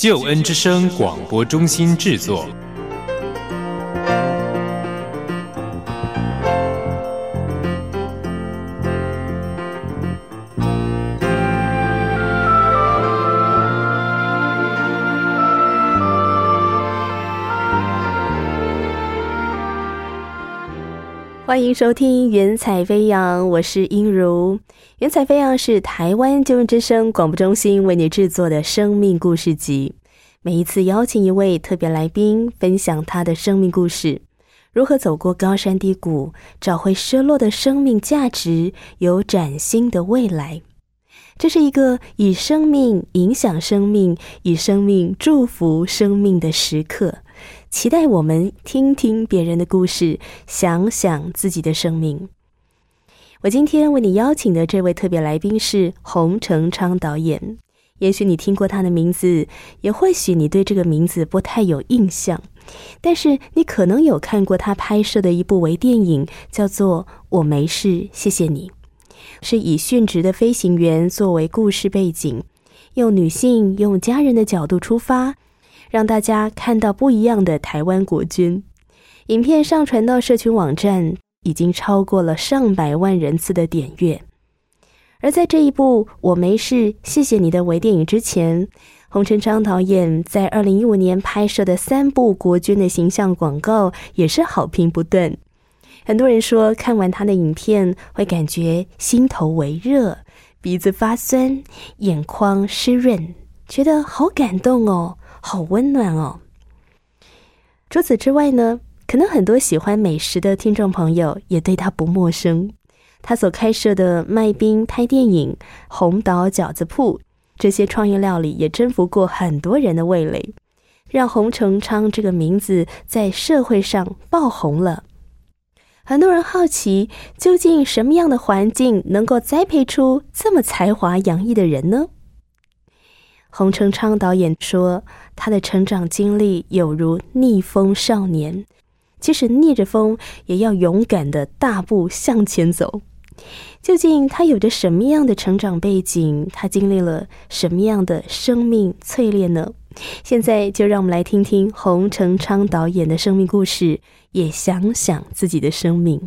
救恩之声广播中心制作。欢迎收听《云彩飞扬》，我是音如。《云彩飞扬》是台湾救援之声广播中心为你制作的生命故事集。每一次邀请一位特别来宾，分享他的生命故事，如何走过高山低谷，找回失落的生命价值，有崭新的未来。这是一个以生命影响生命，以生命祝福生命的时刻。期待我们听听别人的故事，想想自己的生命。我今天为你邀请的这位特别来宾是洪成昌导演。也许你听过他的名字，也或许你对这个名字不太有印象，但是你可能有看过他拍摄的一部微电影，叫做《我没事，谢谢你》，是以殉职的飞行员作为故事背景，用女性、用家人的角度出发。让大家看到不一样的台湾国军。影片上传到社群网站，已经超过了上百万人次的点阅。而在这一部《我没事，谢谢你》的微电影之前，洪成昌导演在二零一五年拍摄的三部国军的形象广告也是好评不断。很多人说看完他的影片会感觉心头微热、鼻子发酸、眼眶湿润，觉得好感动哦。好温暖哦！除此之外呢，可能很多喜欢美食的听众朋友也对他不陌生。他所开设的卖冰拍电影、红岛饺子铺这些创意料理，也征服过很多人的味蕾，让洪成昌这个名字在社会上爆红了。很多人好奇，究竟什么样的环境能够栽培出这么才华洋溢的人呢？洪成昌导演说：“他的成长经历有如逆风少年，即使逆着风，也要勇敢的大步向前走。究竟他有着什么样的成长背景？他经历了什么样的生命淬炼呢？现在就让我们来听听洪成昌导演的生命故事，也想想自己的生命。”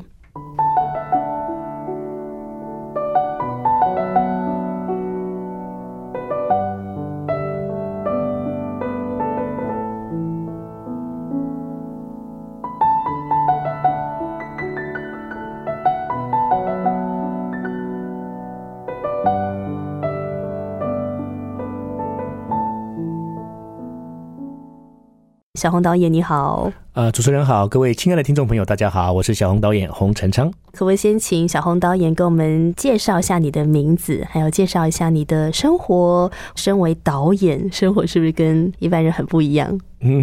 小红导演你好，呃，主持人好，各位亲爱的听众朋友，大家好，我是小红导演洪成昌。可不可以先请小红导演给我们介绍一下你的名字，还有介绍一下你的生活？身为导演，生活是不是跟一般人很不一样？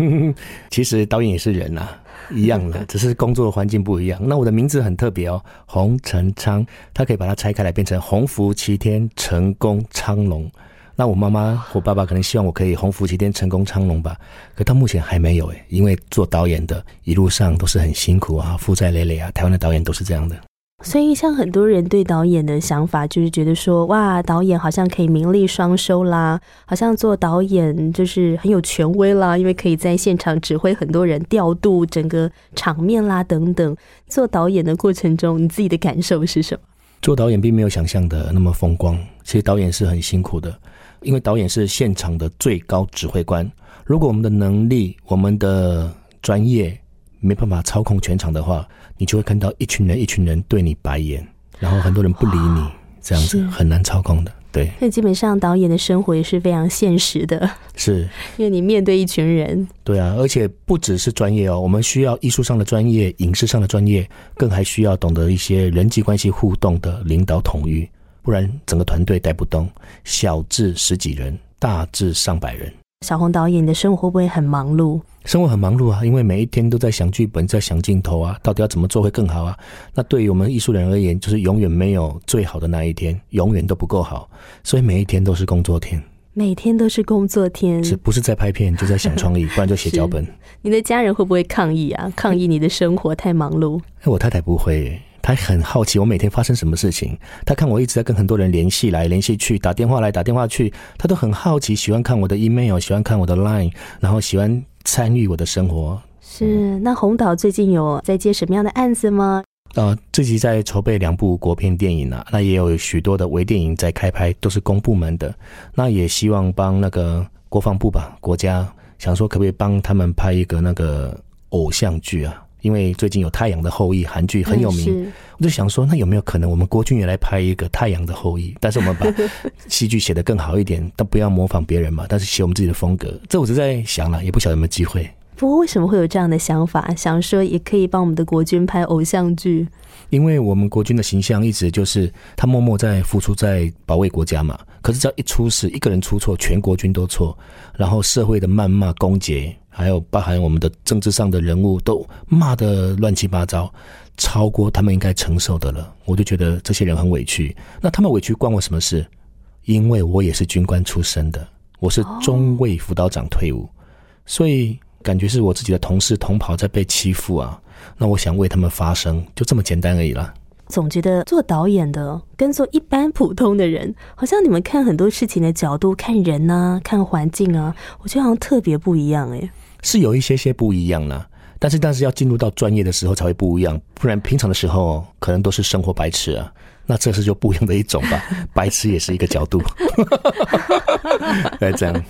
其实导演也是人呐，一样的，只是工作的环境不一样。那我的名字很特别哦，洪成昌，他可以把它拆开来变成洪福齐天、成功昌隆。那我妈妈、我爸爸可能希望我可以鸿福齐天、成功昌隆吧，可到目前还没有诶，因为做导演的一路上都是很辛苦啊，负债累累啊。台湾的导演都是这样的，所以像很多人对导演的想法，就是觉得说，哇，导演好像可以名利双收啦，好像做导演就是很有权威啦，因为可以在现场指挥很多人调度整个场面啦等等。做导演的过程中，你自己的感受是什么？做导演并没有想象的那么风光，其实导演是很辛苦的。因为导演是现场的最高指挥官，如果我们的能力、我们的专业没办法操控全场的话，你就会看到一群人、一群人对你白眼，然后很多人不理你，这样子很难操控的。对，所以基本上导演的生活也是非常现实的，是因为你面对一群人。对啊，而且不只是专业哦，我们需要艺术上的专业、影视上的专业，更还需要懂得一些人际关系互动的领导统御。不然整个团队带不动，小至十几人，大至上百人。小红导演，你的生活会不会很忙碌？生活很忙碌啊，因为每一天都在想剧本，在想镜头啊，到底要怎么做会更好啊？那对于我们艺术人而言，就是永远没有最好的那一天，永远都不够好，所以每一天都是工作天。每天都是工作天，是不是在拍片就在想创意，不然就写脚本。你的家人会不会抗议啊？抗议你的生活太忙碌？哎，我太太不会，她很好奇我每天发生什么事情。他看我一直在跟很多人联系来联系去，打电话来打电话去，他都很好奇，喜欢看我的 email，喜欢看我的 line，然后喜欢参与我的生活。是，那红导最近有在接什么样的案子吗？呃，自己在筹备两部国片电影啊，那也有许多的微电影在开拍，都是公部门的。那也希望帮那个国防部吧，国家想说可不可以帮他们拍一个那个偶像剧啊？因为最近有《太阳的后裔》韩剧很有名，我就想说，那有没有可能我们国军也来拍一个《太阳的后裔》？但是我们把戏剧写得更好一点，但不要模仿别人嘛，但是写我们自己的风格。这我是在想了，也不晓得有没有机会。不过为什么会有这样的想法？想说也可以帮我们的国军拍偶像剧，因为我们国军的形象一直就是他默默在付出，在保卫国家嘛。可是只要一出事，一个人出错，全国军都错，然后社会的谩骂、攻击，还有包含我们的政治上的人物都骂的乱七八糟，超过他们应该承受的了。我就觉得这些人很委屈。那他们委屈关我什么事？因为我也是军官出身的，我是中尉辅导长退伍，所以。感觉是我自己的同事同袍在被欺负啊，那我想为他们发声，就这么简单而已啦。总觉得做导演的跟做一般普通的人，好像你们看很多事情的角度、看人啊、看环境啊，我觉得好像特别不一样哎。是有一些些不一样啦，但是但是要进入到专业的时候才会不一样，不然平常的时候可能都是生活白痴啊。那这是就不一样的一种吧，白痴也是一个角度。对，这样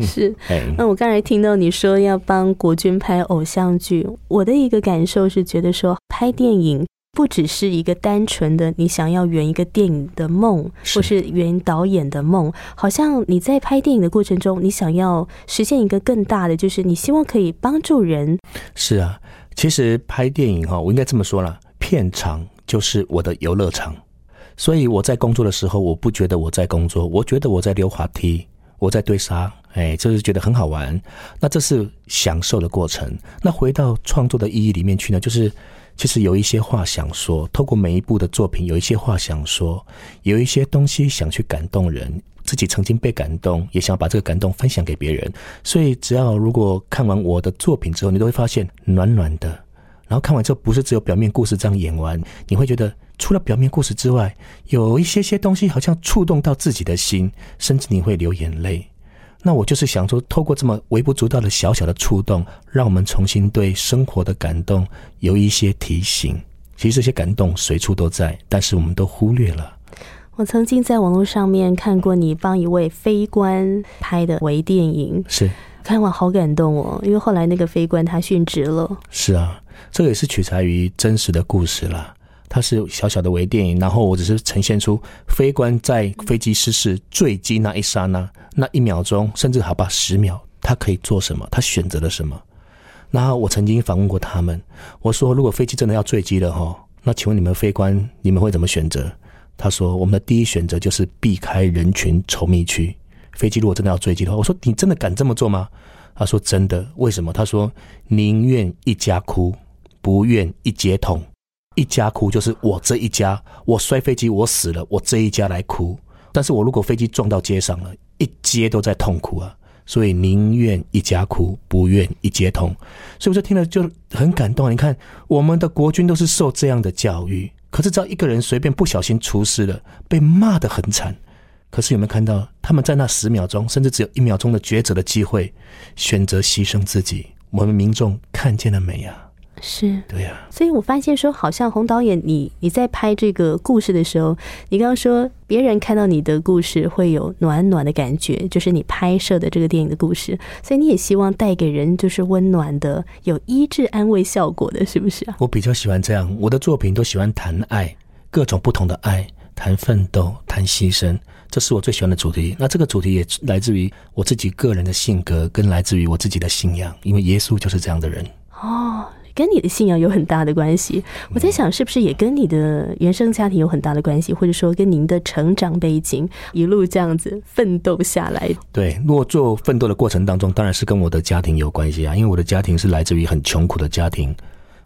是。那我刚才听到你说要帮国军拍偶像剧，我的一个感受是觉得说，拍电影不只是一个单纯的你想要圆一个电影的梦，或是圆导演的梦，好像你在拍电影的过程中，你想要实现一个更大的，就是你希望可以帮助人。是啊，其实拍电影哈，我应该这么说了，片场就是我的游乐场。所以我在工作的时候，我不觉得我在工作，我觉得我在溜滑梯，我在堆沙，哎，就是觉得很好玩。那这是享受的过程。那回到创作的意义里面去呢，就是其实有一些话想说，透过每一部的作品，有一些话想说，有一些东西想去感动人，自己曾经被感动，也想把这个感动分享给别人。所以只要如果看完我的作品之后，你都会发现暖暖的。然后看完之后，不是只有表面故事这样演完，你会觉得。除了表面故事之外，有一些些东西好像触动到自己的心，甚至你会流眼泪。那我就是想说，透过这么微不足道的小小的触动，让我们重新对生活的感动有一些提醒。其实这些感动随处都在，但是我们都忽略了。我曾经在网络上面看过你帮一位非官拍的微电影，是看完好感动哦，因为后来那个非官他殉职了。是啊，这个也是取材于真实的故事啦。它是小小的微电影，然后我只是呈现出飞官在飞机失事坠机那一刹那，那一秒钟，甚至好吧十秒，他可以做什么？他选择了什么？然后我曾经访问过他们，我说如果飞机真的要坠机了哈，那请问你们飞官你们会怎么选择？他说我们的第一选择就是避开人群稠密区。飞机如果真的要坠机的话，我说你真的敢这么做吗？他说真的，为什么？他说宁愿一家哭，不愿一街痛。一家哭就是我这一家，我摔飞机我死了，我这一家来哭。但是我如果飞机撞到街上了，一街都在痛哭啊，所以宁愿一家哭，不愿一街痛。所以我就听了就很感动。你看，我们的国军都是受这样的教育，可是只要一个人随便不小心出事了，被骂得很惨。可是有没有看到他们在那十秒钟，甚至只有一秒钟的抉择的机会，选择牺牲自己？我们民众看见了没呀？是对呀，所以我发现说，好像洪导演，你你在拍这个故事的时候，你刚刚说别人看到你的故事会有暖暖的感觉，就是你拍摄的这个电影的故事，所以你也希望带给人就是温暖的、有医治安慰效果的，是不是啊？我比较喜欢这样，我的作品都喜欢谈爱，各种不同的爱，谈奋斗，谈牺牲，这是我最喜欢的主题。那这个主题也来自于我自己个人的性格，跟来自于我自己的信仰，因为耶稣就是这样的人哦。跟你的信仰有很大的关系。我在想，是不是也跟你的原生家庭有很大的关系，或者说跟您的成长背景一路这样子奋斗下来？对，如果做奋斗的过程当中，当然是跟我的家庭有关系啊，因为我的家庭是来自于很穷苦的家庭，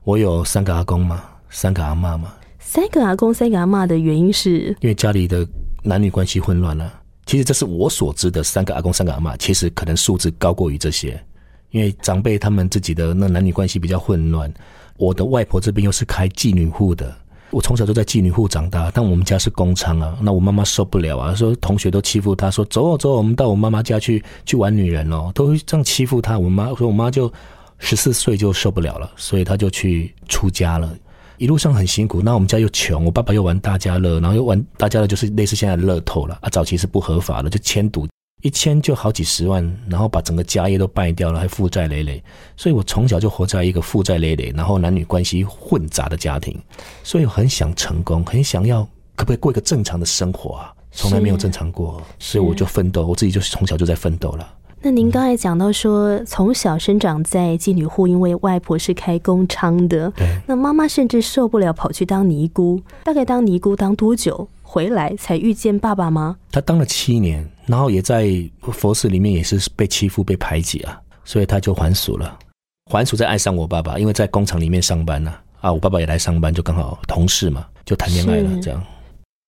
我有三个阿公嘛，三个阿妈嘛。三个阿公、三个阿妈的原因是，因为家里的男女关系混乱了。其实这是我所知的三个阿公、三个阿妈，其实可能素质高过于这些。因为长辈他们自己的那男女关系比较混乱。我的外婆这边又是开妓女户的，我从小就在妓女户长大。但我们家是工厂啊，那我妈妈受不了啊，说同学都欺负她，说走走，我们到我妈妈家去去玩女人哦，都这样欺负她。我妈说，我妈就十四岁就受不了了，所以她就去出家了。一路上很辛苦，那我们家又穷，我爸爸又玩大家乐，然后又玩大家乐，就是类似现在的乐透了啊。早期是不合法的，就签赌，一签就好几十万，然后把整个家业都败掉了，还负债累累。所以我从小就活在一个负债累累，然后男女关系混杂的家庭，所以我很想成功，很想要可不可以过一个正常的生活啊？从来没有正常过，所以我就奋斗，我自己就是从小就在奋斗了。那您刚才讲到说，从小生长在妓女户，因为外婆是开工厂的，对，那妈妈甚至受不了，跑去当尼姑。大概当尼姑当多久回来才遇见爸爸吗？他当了七年，然后也在佛寺里面也是被欺负、被排挤啊，所以他就还俗了。还俗再爱上我爸爸，因为在工厂里面上班呢，啊，我爸爸也来上班，就刚好同事嘛，就谈恋爱了。这样，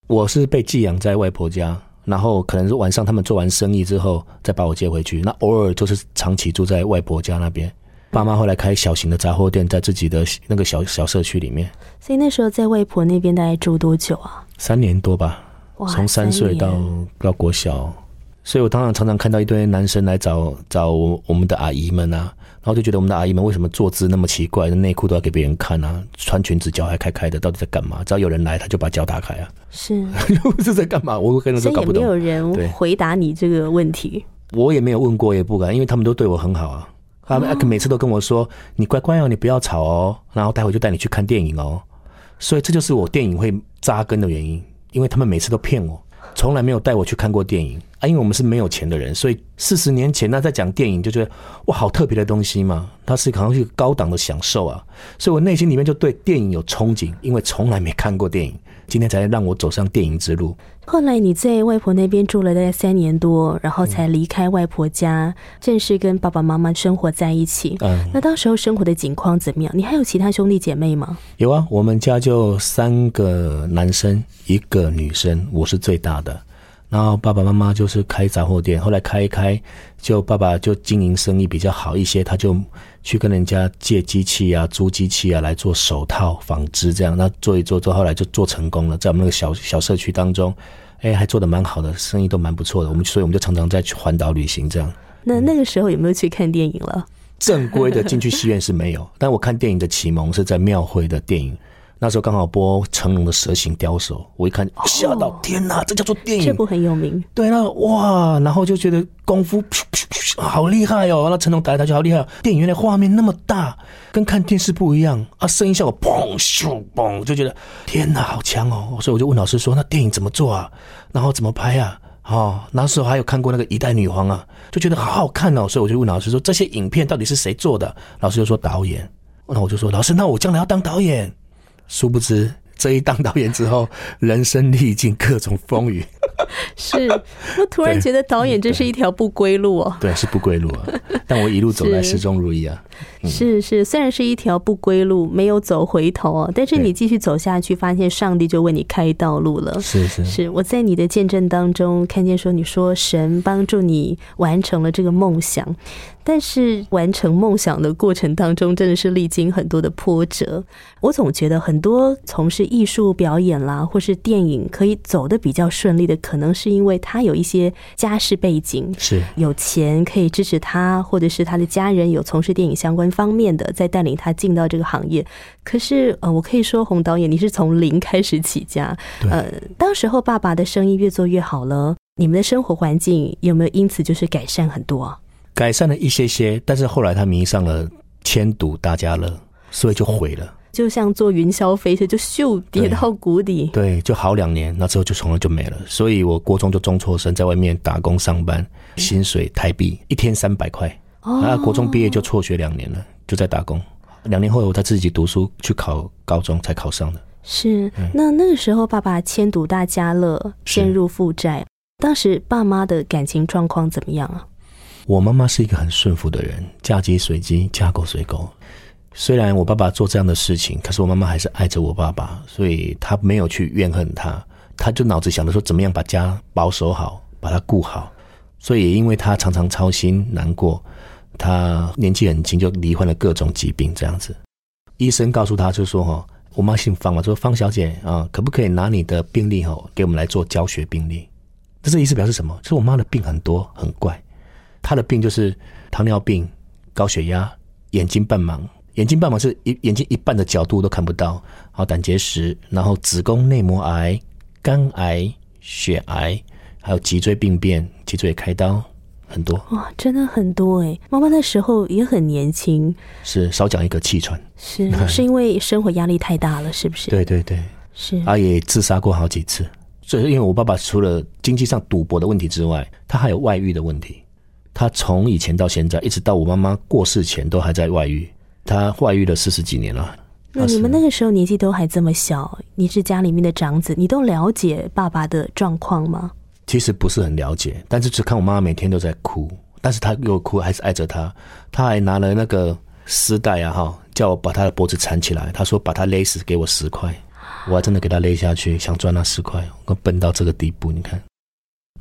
我是被寄养在外婆家。然后可能是晚上他们做完生意之后再把我接回去，那偶尔就是长期住在外婆家那边。爸妈后来开小型的杂货店，在自己的那个小小社区里面。所以那时候在外婆那边大概住多久啊？三年多吧，从三岁到到国小。所以我当然常常看到一堆男生来找找我们的阿姨们啊。然后就觉得我们的阿姨们为什么坐姿那么奇怪，内裤都要给别人看啊，穿裙子脚还开开的，到底在干嘛？只要有人来，他就把脚打开啊。是，是在干嘛？我可能都搞不懂。也没有人回答你这个问题。我也没有问过，也不敢，因为他们都对我很好啊。他们每次都跟我说：“你乖乖哦，你不要吵哦。”然后待会就带你去看电影哦。所以这就是我电影会扎根的原因，因为他们每次都骗我。从来没有带我去看过电影啊，因为我们是没有钱的人，所以四十年前那在讲电影就觉得哇，好特别的东西嘛，它是好像是一个高档的享受啊，所以我内心里面就对电影有憧憬，因为从来没看过电影。今天才让我走上电影之路。后来你在外婆那边住了大概三年多，然后才离开外婆家，正式跟爸爸妈妈生活在一起。嗯，那当时候生活的景况怎么样？你还有其他兄弟姐妹吗？有啊，我们家就三个男生，一个女生，我是最大的。然后爸爸妈妈就是开杂货店，后来开一开，就爸爸就经营生意比较好一些，他就去跟人家借机器啊、租机器啊来做手套纺织，这样那做一做，做后来就做成功了，在我们那个小小社区当中，哎，还做的蛮好的，生意都蛮不错的。我们所以我们就常常在去环岛旅行这样。那那个时候有没有去看电影了？正规的进去戏院是没有，但我看电影的启蒙是在庙会的电影。那时候刚好播成龙的《蛇形刁手》，我一看吓到，天哪，这叫做电影！这部很有名。对，那哇，然后就觉得功夫好厉害哦，那成龙打来打去好厉害。电影院的画面那么大，跟看电视不一样啊，声音效果砰咻嘣，就觉得天哪，好强哦！所以我就问老师说：“那电影怎么做啊？然后怎么拍啊？”哦，那时候还有看过那个《一代女皇》啊，就觉得好好看哦，所以我就问老师说：“这些影片到底是谁做的？”老师就说：“导演。”那我就说：“老师，那我将来要当导演。”殊不知，这一当导演之后，人生历尽各种风雨。是我突然觉得导演这是一条不归路哦。对，是不归路啊。但我一路走来始终如一啊。是是，虽然是一条不归路，没有走回头哦，但是你继续走下去，发现上帝就为你开道路了。是是是，我在你的见证当中看见说，你说神帮助你完成了这个梦想。但是完成梦想的过程当中，真的是历经很多的波折。我总觉得很多从事艺术表演啦，或是电影可以走得比较顺利的，可能是因为他有一些家世背景，是有钱可以支持他，或者是他的家人有从事电影相关方面的，在带领他进到这个行业。可是呃，我可以说，洪导演，你是从零开始起家。呃，当时候爸爸的生意越做越好了，你们的生活环境有没有因此就是改善很多？改善了一些些，但是后来他迷上了千赌大家乐，所以就毁了。就像坐云霄飞车，就咻跌到谷底。对，就好两年，那之后就从来就没了。所以我国中就中辍生，在外面打工上班，薪水台币一天三百块。啊，国中毕业就辍学两年了，就在打工。两年后我再自己读书去考高中才考上的。是，那那个时候爸爸迁读大家乐，陷入负债，当时爸妈的感情状况怎么样啊？我妈妈是一个很顺服的人，嫁鸡随鸡，嫁狗随狗。虽然我爸爸做这样的事情，可是我妈妈还是爱着我爸爸，所以她没有去怨恨他，她就脑子想着说怎么样把家保守好，把它顾好。所以也因为她常常操心难过，她年纪很轻就罹患了各种疾病，这样子。医生告诉她就说哈。我妈姓方嘛，说方小姐啊，可不可以拿你的病历哈，给我们来做教学病例？这这意思表示什么？就是我妈的病很多很怪，她的病就是糖尿病、高血压、眼睛半盲，眼睛半盲是一眼睛一半的角度都看不到，好胆结石，然后子宫内膜癌、肝癌、血癌，还有脊椎病变，脊椎开刀。很多哇，真的很多哎！妈妈那时候也很年轻，是少讲一个气喘，是 是因为生活压力太大了，是不是？对对对，是。他也自杀过好几次，所以因为我爸爸除了经济上赌博的问题之外，他还有外遇的问题。他从以前到现在，一直到我妈妈过世前，都还在外遇。他外遇了四十几年了。那你们那个时候年纪都还这么小，你是家里面的长子，你都了解爸爸的状况吗？其实不是很了解，但是只看我妈妈每天都在哭，但是她又哭，还是爱着他。他还拿了那个丝带啊，哈，叫我把他的脖子缠起来。他说把他勒死，给我十块。我还真的给他勒下去，想赚那十块。我笨到这个地步，你看，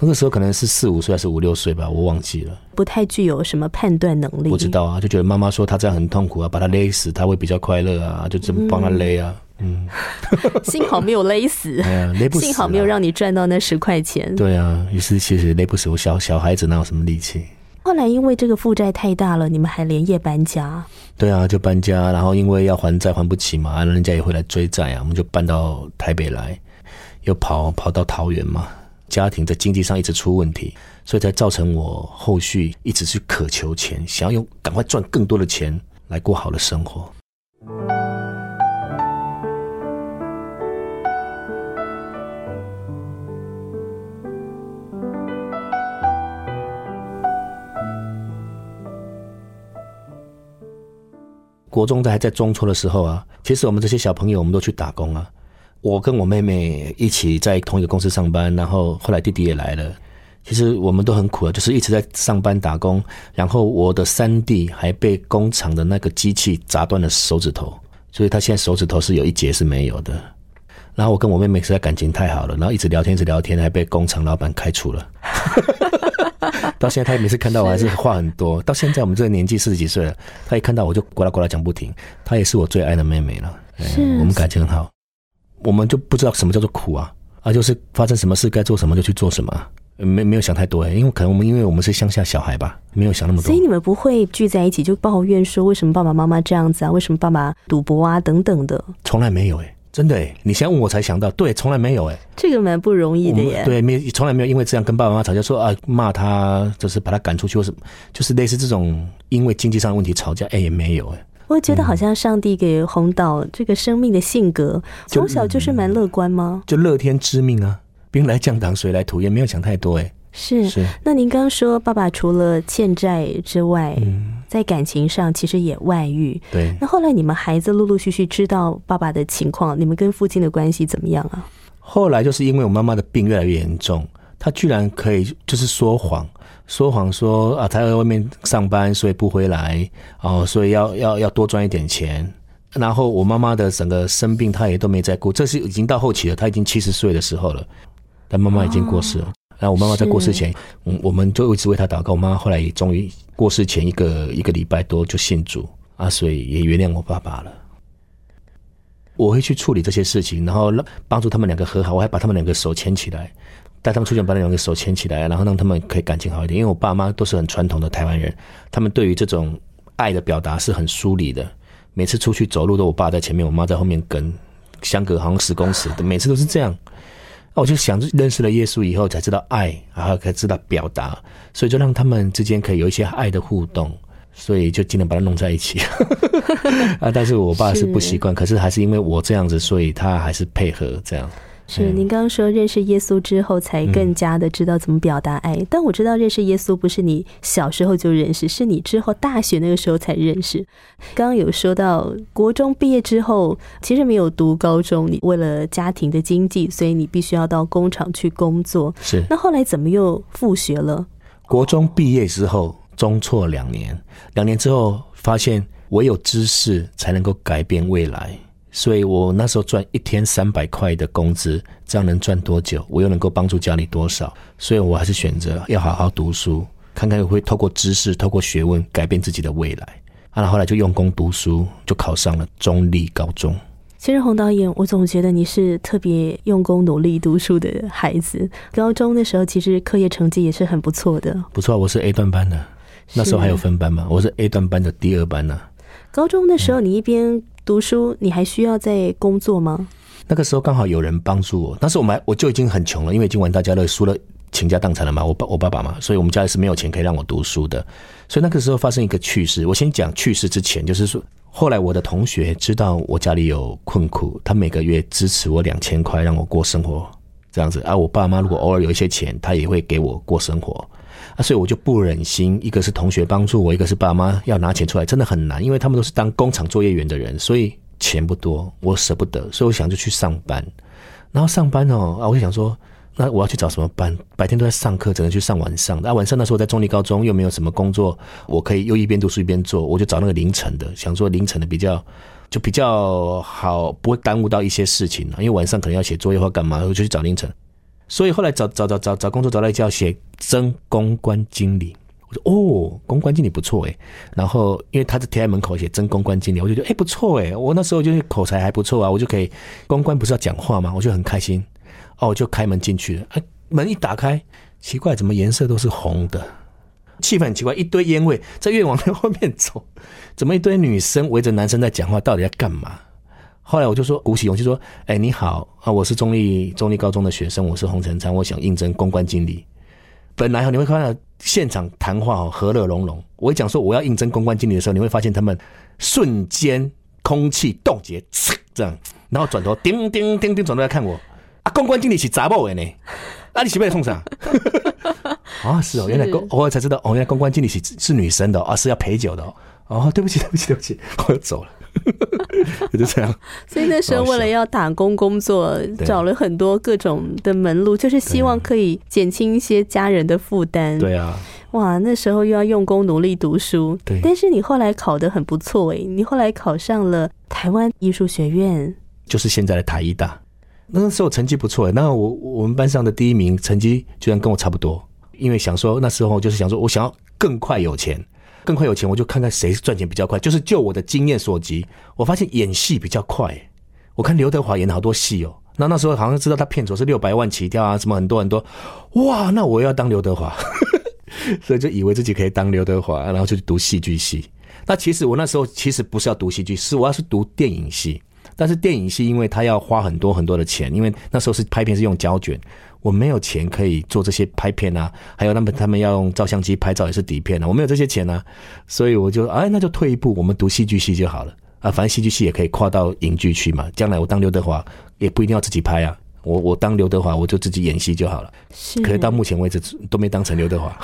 那个时候可能是四五岁还是五六岁吧，我忘记了。不太具有什么判断能力。不知道啊，就觉得妈妈说她这样很痛苦啊，把她勒死，她会比较快乐啊，就这么帮她勒啊。嗯，幸好没有勒死，哎呀，勒不死，幸好没有让你赚到那十块钱。对啊，于是其实勒不死我小小孩子哪有什么力气？后来因为这个负债太大了，你们还连夜搬家。对啊，就搬家，然后因为要还债还不起嘛，人家也会来追债啊，我们就搬到台北来，又跑跑到桃园嘛。家庭在经济上一直出问题，所以才造成我后续一直去渴求钱，想要用赶快赚更多的钱来过好的生活。国中在还在中辍的时候啊，其实我们这些小朋友，我们都去打工啊。我跟我妹妹一起在同一个公司上班，然后后来弟弟也来了。其实我们都很苦啊，就是一直在上班打工。然后我的三弟还被工厂的那个机器砸断了手指头，所以他现在手指头是有一节是没有的。然后我跟我妹妹实在感情太好了，然后一直聊天，一直聊天，还被工厂老板开除了。到现在，他每次看到我还是话很多。到现在我们这个年纪四十几岁了，他一看到我就呱啦呱啦讲不停。他也是我最爱的妹妹了，我们感情很好。我们就不知道什么叫做苦啊，啊，就是发生什么事该做什么就去做什么，没没有想太多哎，因为可能我们因为我们是乡下小孩吧，没有想那么多。所以你们不会聚在一起就抱怨说为什么爸爸妈妈这样子啊？为什么爸爸赌博啊等等的？从来没有哎。真的哎，你先问我才想到，对，从来没有哎，这个蛮不容易的耶。对，没从来没有因为这样跟爸爸妈妈吵架，说啊骂他，就是把他赶出去，或是就是类似这种因为经济上的问题吵架，哎也没有哎。我觉得好像上帝给红岛这个生命的性格，从小就是蛮乐观吗？就乐天知命啊，兵来将挡，水来土掩，没有想太多哎。是是，那您刚刚说爸爸除了欠债之外，在感情上其实也外遇。对，那后来你们孩子陆陆续续知道爸爸的情况，你们跟父亲的关系怎么样啊？后来就是因为我妈妈的病越来越严重，她居然可以就是说谎，说谎说啊，他在外面上班，所以不回来哦，所以要要要多赚一点钱。然后我妈妈的整个生病，她也都没在顾，这是已经到后期了，她已经七十岁的时候了，但妈妈已经过世了。然后我妈妈在过世前，嗯，我们就一直为她祷告。我妈妈后来也终于过世前一个一个礼拜多就信主啊，所以也原谅我爸爸了。我会去处理这些事情，然后让帮助他们两个和好。我还把他们两个手牵起来，带他们出去，把两个手牵起来，然后让他们可以感情好一点。因为我爸妈都是很传统的台湾人，他们对于这种爱的表达是很疏离的。每次出去走路都我爸在前面，我妈在后面跟，相隔好像十公尺，每次都是这样。我就想认识了耶稣以后，才知道爱，然后才知道表达，所以就让他们之间可以有一些爱的互动，所以就尽量把它弄在一起。啊，但是我爸是不习惯，可是还是因为我这样子，所以他还是配合这样。是您刚刚说认识耶稣之后，才更加的知道怎么表达爱。但我知道认识耶稣不是你小时候就认识，是你之后大学那个时候才认识。刚刚有说到国中毕业之后，其实没有读高中，你为了家庭的经济，所以你必须要到工厂去工作。是那后来怎么又复学了？国中毕业之后，中辍两年，两年之后发现唯有知识才能够改变未来。所以我那时候赚一天三百块的工资，这样能赚多久？我又能够帮助家里多少？所以我还是选择要好好读书，看看会透过知识、透过学问改变自己的未来。啊，后来就用功读书，就考上了中立高中。其实洪导演，我总觉得你是特别用功努力读书的孩子。高中的时候，其实课业成绩也是很不错的。不错，我是 A 段班的，那时候还有分班嘛，我是 A 段班的第二班呢。高中的时候，你一边读书，你还需要在工作吗？那个时候刚好有人帮助我，但是我们我就已经很穷了，因为已经玩大家乐，输了倾家荡产了嘛。我爸我爸爸嘛，所以我们家里是没有钱可以让我读书的。所以那个时候发生一个趣事，我先讲趣事之前，就是说后来我的同学知道我家里有困苦，他每个月支持我两千块让我过生活，这样子啊。我爸妈如果偶尔有一些钱，他也会给我过生活所以我就不忍心，一个是同学帮助我，一个是爸妈要拿钱出来，真的很难，因为他们都是当工厂作业员的人，所以。钱不多，我舍不得，所以我想就去上班。然后上班哦，啊，我就想说，那我要去找什么班？白天都在上课，只能去上晚上。那晚上那时候在中立高中，又没有什么工作，我可以又一边读书一边做，我就找那个凌晨的，想说凌晨的比较就比较好，不会耽误到一些事情因为晚上可能要写作业或干嘛，我就去找凌晨。所以后来找找找找找工作，找到一家写真公关经理。我说哦，公关经理不错哎，然后因为他是贴在门口写真公关经理，我就觉得哎不错哎，我那时候就是口才还不错啊，我就可以公关不是要讲话吗？我就很开心，哦，我就开门进去了，哎，门一打开，奇怪，怎么颜色都是红的？气氛很奇怪，一堆烟味，在越往后面走，怎么一堆女生围着男生在讲话？到底在干嘛？后来我就说鼓起勇气说，哎，你好啊，我是中立中立高中的学生，我是洪成昌，我想应征公关经理。本来哈，你会看到现场谈话哦，和乐融融。我一讲说我要应征公关经理的时候，你会发现他们瞬间空气冻结，这样，然后转头叮叮叮叮转头来看我。啊，公关经理是杂报的呢，啊，你是不是冲啥？啊，是哦，原来公，我才知道哦，原来公关经理是是女生的啊，是要陪酒的哦。哦，对不起，对不起，对不起，我走了。就这样，所以那时候为了要打工工作，找了很多各种的门路，就是希望可以减轻一些家人的负担。对啊，哇，那时候又要用功努力读书。对，但是你后来考得很不错哎，你后来考上了台湾艺术学院，就是现在的台艺大。那时候成绩不错哎，那我我们班上的第一名成绩居然跟我差不多，因为想说那时候就是想说我想要更快有钱。更快有钱，我就看看谁赚钱比较快。就是就我的经验所及，我发现演戏比较快。我看刘德华演好多戏哦，那那时候好像知道他片酬是六百万起跳啊，什么很多很多。哇，那我要当刘德华，所以就以为自己可以当刘德华，然后就去读戏剧系。那其实我那时候其实不是要读戏剧，是我要是读电影系。但是电影系因为他要花很多很多的钱，因为那时候是拍片是用胶卷。我没有钱可以做这些拍片啊，还有他们他们要用照相机拍照也是底片啊，我没有这些钱啊，所以我就哎那就退一步，我们读戏剧系就好了。啊，反正戏剧系也可以跨到影剧去嘛，将来我当刘德华也不一定要自己拍啊，我我当刘德华我就自己演戏就好了，是，可是到目前为止都没当成刘德华，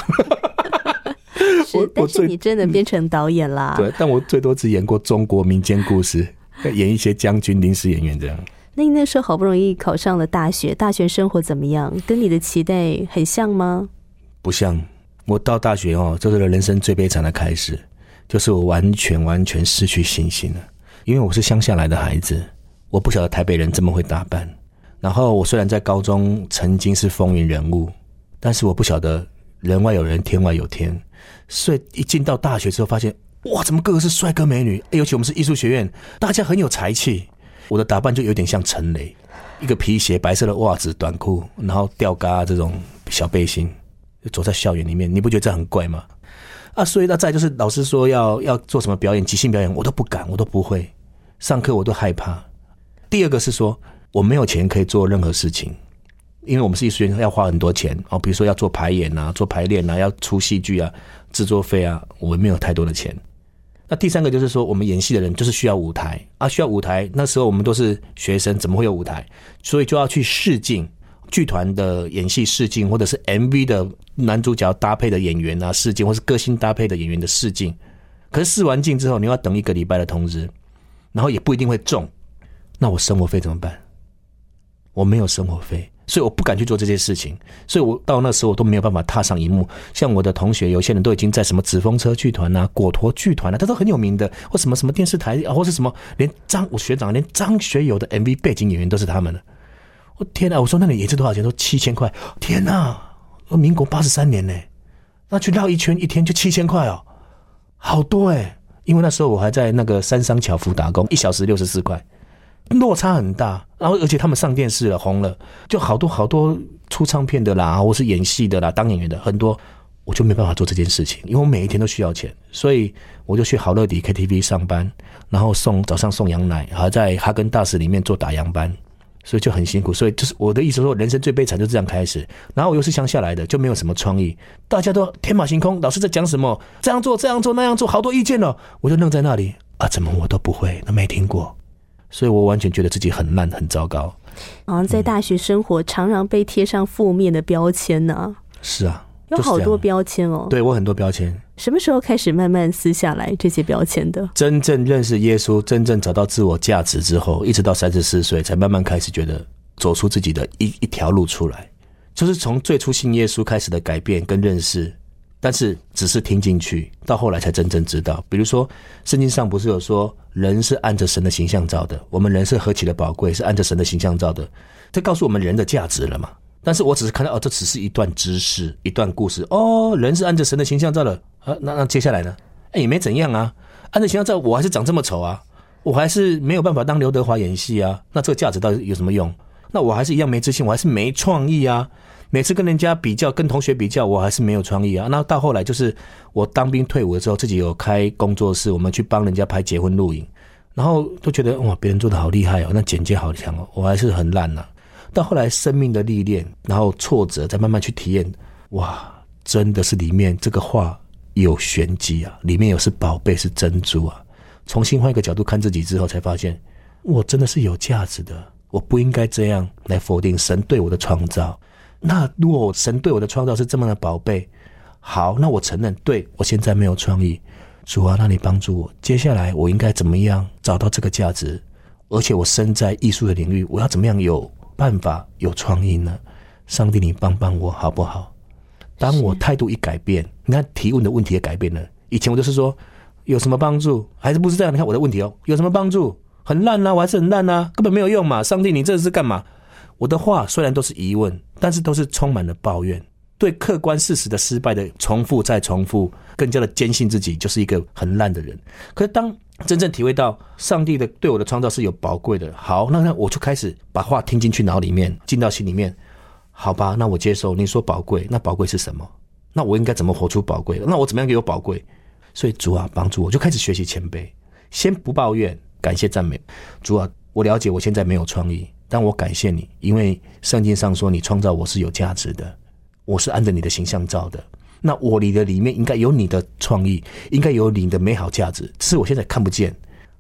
是，但是你真的变成导演啦，对，但我最多只演过中国民间故事，演一些将军临时演员这样。那你那时候好不容易考上了大学，大学生活怎么样？跟你的期待很像吗？不像。我到大学哦，这是人生最悲惨的开始，就是我完全完全失去信心了。因为我是乡下来的孩子，我不晓得台北人这么会打扮。然后我虽然在高中曾经是风云人物，但是我不晓得人外有人，天外有天。所以一进到大学之后，发现哇，怎么个个是帅哥美女？尤其我们是艺术学院，大家很有才气。我的打扮就有点像陈雷，一个皮鞋、白色的袜子、短裤，然后吊嘎这种小背心，走在校园里面，你不觉得这很怪吗？啊，所以那再就是老师说要要做什么表演，即兴表演，我都不敢，我都不会，上课我都害怕。第二个是说我没有钱可以做任何事情，因为我们是艺术院，要花很多钱哦，比如说要做排演啊、做排练啊、要出戏剧啊、制作费啊，我们没有太多的钱。那第三个就是说，我们演戏的人就是需要舞台啊，需要舞台。那时候我们都是学生，怎么会有舞台？所以就要去试镜，剧团的演戏试镜，或者是 MV 的男主角搭配的演员啊试镜，或是歌星搭配的演员的试镜。可是试完镜之后，你要等一个礼拜的通知，然后也不一定会中。那我生活费怎么办？我没有生活费。所以我不敢去做这些事情，所以我到那时候我都没有办法踏上荧幕。像我的同学，有些人都已经在什么纸风车剧团啊、果陀剧团啊，他都很有名的，或什么什么电视台啊，或是什么，连张我学长连张学友的 MV 背景演员都是他们的。我天哪！我说那你演是多少钱？说七千块。天哪！民国八十三年呢，那去绕一圈一天就七千块哦，好多哎！因为那时候我还在那个三商巧福打工，一小时六十四块。落差很大，然后而且他们上电视了，红了，就好多好多出唱片的啦，或是演戏的啦，当演员的很多，我就没办法做这件事情，因为我每一天都需要钱，所以我就去好乐迪 KTV 上班，然后送早上送羊奶，还在哈根达斯里面做打烊班，所以就很辛苦。所以就是我的意思说，人生最悲惨就这样开始。然后我又是乡下来的，就没有什么创意，大家都天马行空，老师在讲什么，这样做这样做那样做，好多意见哦，我就愣在那里啊，怎么我都不会，都没听过。所以我完全觉得自己很烂、很糟糕。好像在大学生活，常常被贴上负面的标签呢。是啊，有好多标签哦。对我很多标签。什么时候开始慢慢撕下来这些标签的？真正认识耶稣，真正找到自我价值之后，一直到三十四岁，才慢慢开始觉得走出自己的一一条路出来。就是从最初信耶稣开始的改变跟认识。但是只是听进去，到后来才真正知道。比如说，圣经上不是有说，人是按着神的形象造的，我们人是何其的宝贵，是按着神的形象造的，这告诉我们人的价值了嘛？但是我只是看到，哦，这只是一段知识，一段故事。哦，人是按着神的形象造的，啊，那那接下来呢？哎，也没怎样啊，按着形象造，我还是长这么丑啊，我还是没有办法当刘德华演戏啊，那这个价值到底有什么用？那我还是一样没自信，我还是没创意啊。每次跟人家比较，跟同学比较，我还是没有创意啊。那到后来就是我当兵退伍的时候，自己有开工作室，我们去帮人家拍结婚录影，然后都觉得哇，别人做的好厉害哦，那剪接好强哦，我还是很烂呐。到后来生命的历练，然后挫折，再慢慢去体验，哇，真的是里面这个画有玄机啊，里面有是宝贝，是珍珠啊。重新换一个角度看自己之后，才发现我真的是有价值的，我不应该这样来否定神对我的创造。那如果神对我的创造是这么的宝贝，好，那我承认，对我现在没有创意，主啊，那你帮助我，接下来我应该怎么样找到这个价值？而且我身在艺术的领域，我要怎么样有办法有创意呢？上帝，你帮帮我好不好？当我态度一改变，你看提问的问题也改变了。以前我就是说有什么帮助，还是不是这样？你看我的问题哦，有什么帮助？很烂啊，我还是很烂啊，根本没有用嘛。上帝，你这是干嘛？我的话虽然都是疑问，但是都是充满了抱怨，对客观事实的失败的重复再重复，更加的坚信自己就是一个很烂的人。可是当真正体会到上帝的对我的创造是有宝贵的，好，那那我就开始把话听进去脑里面，进到心里面。好吧，那我接受你说宝贵，那宝贵是什么？那我应该怎么活出宝贵？那我怎么样给我宝贵？所以主啊，帮助我，就开始学习谦卑，先不抱怨，感谢赞美。主啊，我了解我现在没有创意。但我感谢你，因为圣经上说你创造我是有价值的，我是按着你的形象造的。那我里的里面应该有你的创意，应该有你的美好价值，只是我现在看不见，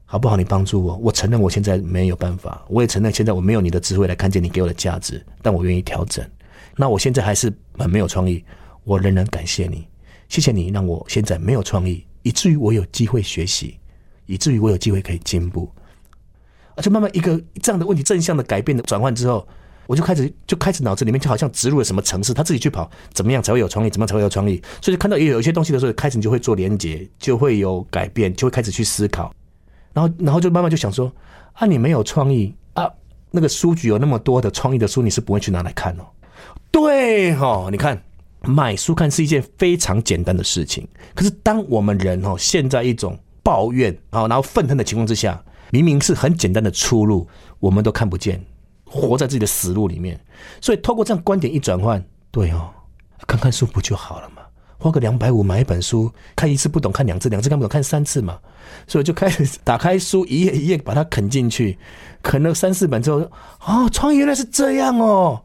好不好？你帮助我，我承认我现在没有办法，我也承认现在我没有你的智慧来看见你给我的价值，但我愿意调整。那我现在还是很没有创意，我仍然感谢你，谢谢你让我现在没有创意，以至于我有机会学习，以至于我有机会可以进步。就慢慢一个这样的问题正向的改变的转换之后，我就开始就开始脑子里面就好像植入了什么城市，他自己去跑，怎么样才会有创意？怎么样才会有创意？所以就看到也有一些东西的时候，开始你就会做连接，就会有改变，就会开始去思考，然后然后就慢慢就想说啊，你没有创意啊，那个书局有那么多的创意的书，你是不会去拿来看哦。对哈，你看买书看是一件非常简单的事情，可是当我们人哦陷在一种抱怨啊，然后愤恨的情况之下。明明是很简单的出路，我们都看不见，活在自己的死路里面。所以透过这样观点一转换，对哦，看看书不就好了嘛？花个两百五买一本书，看一次不懂看两次，两次看不懂看三次嘛。所以就开始打开书，一页一页把它啃进去，啃了三四本之后，哦，创意原来是这样哦，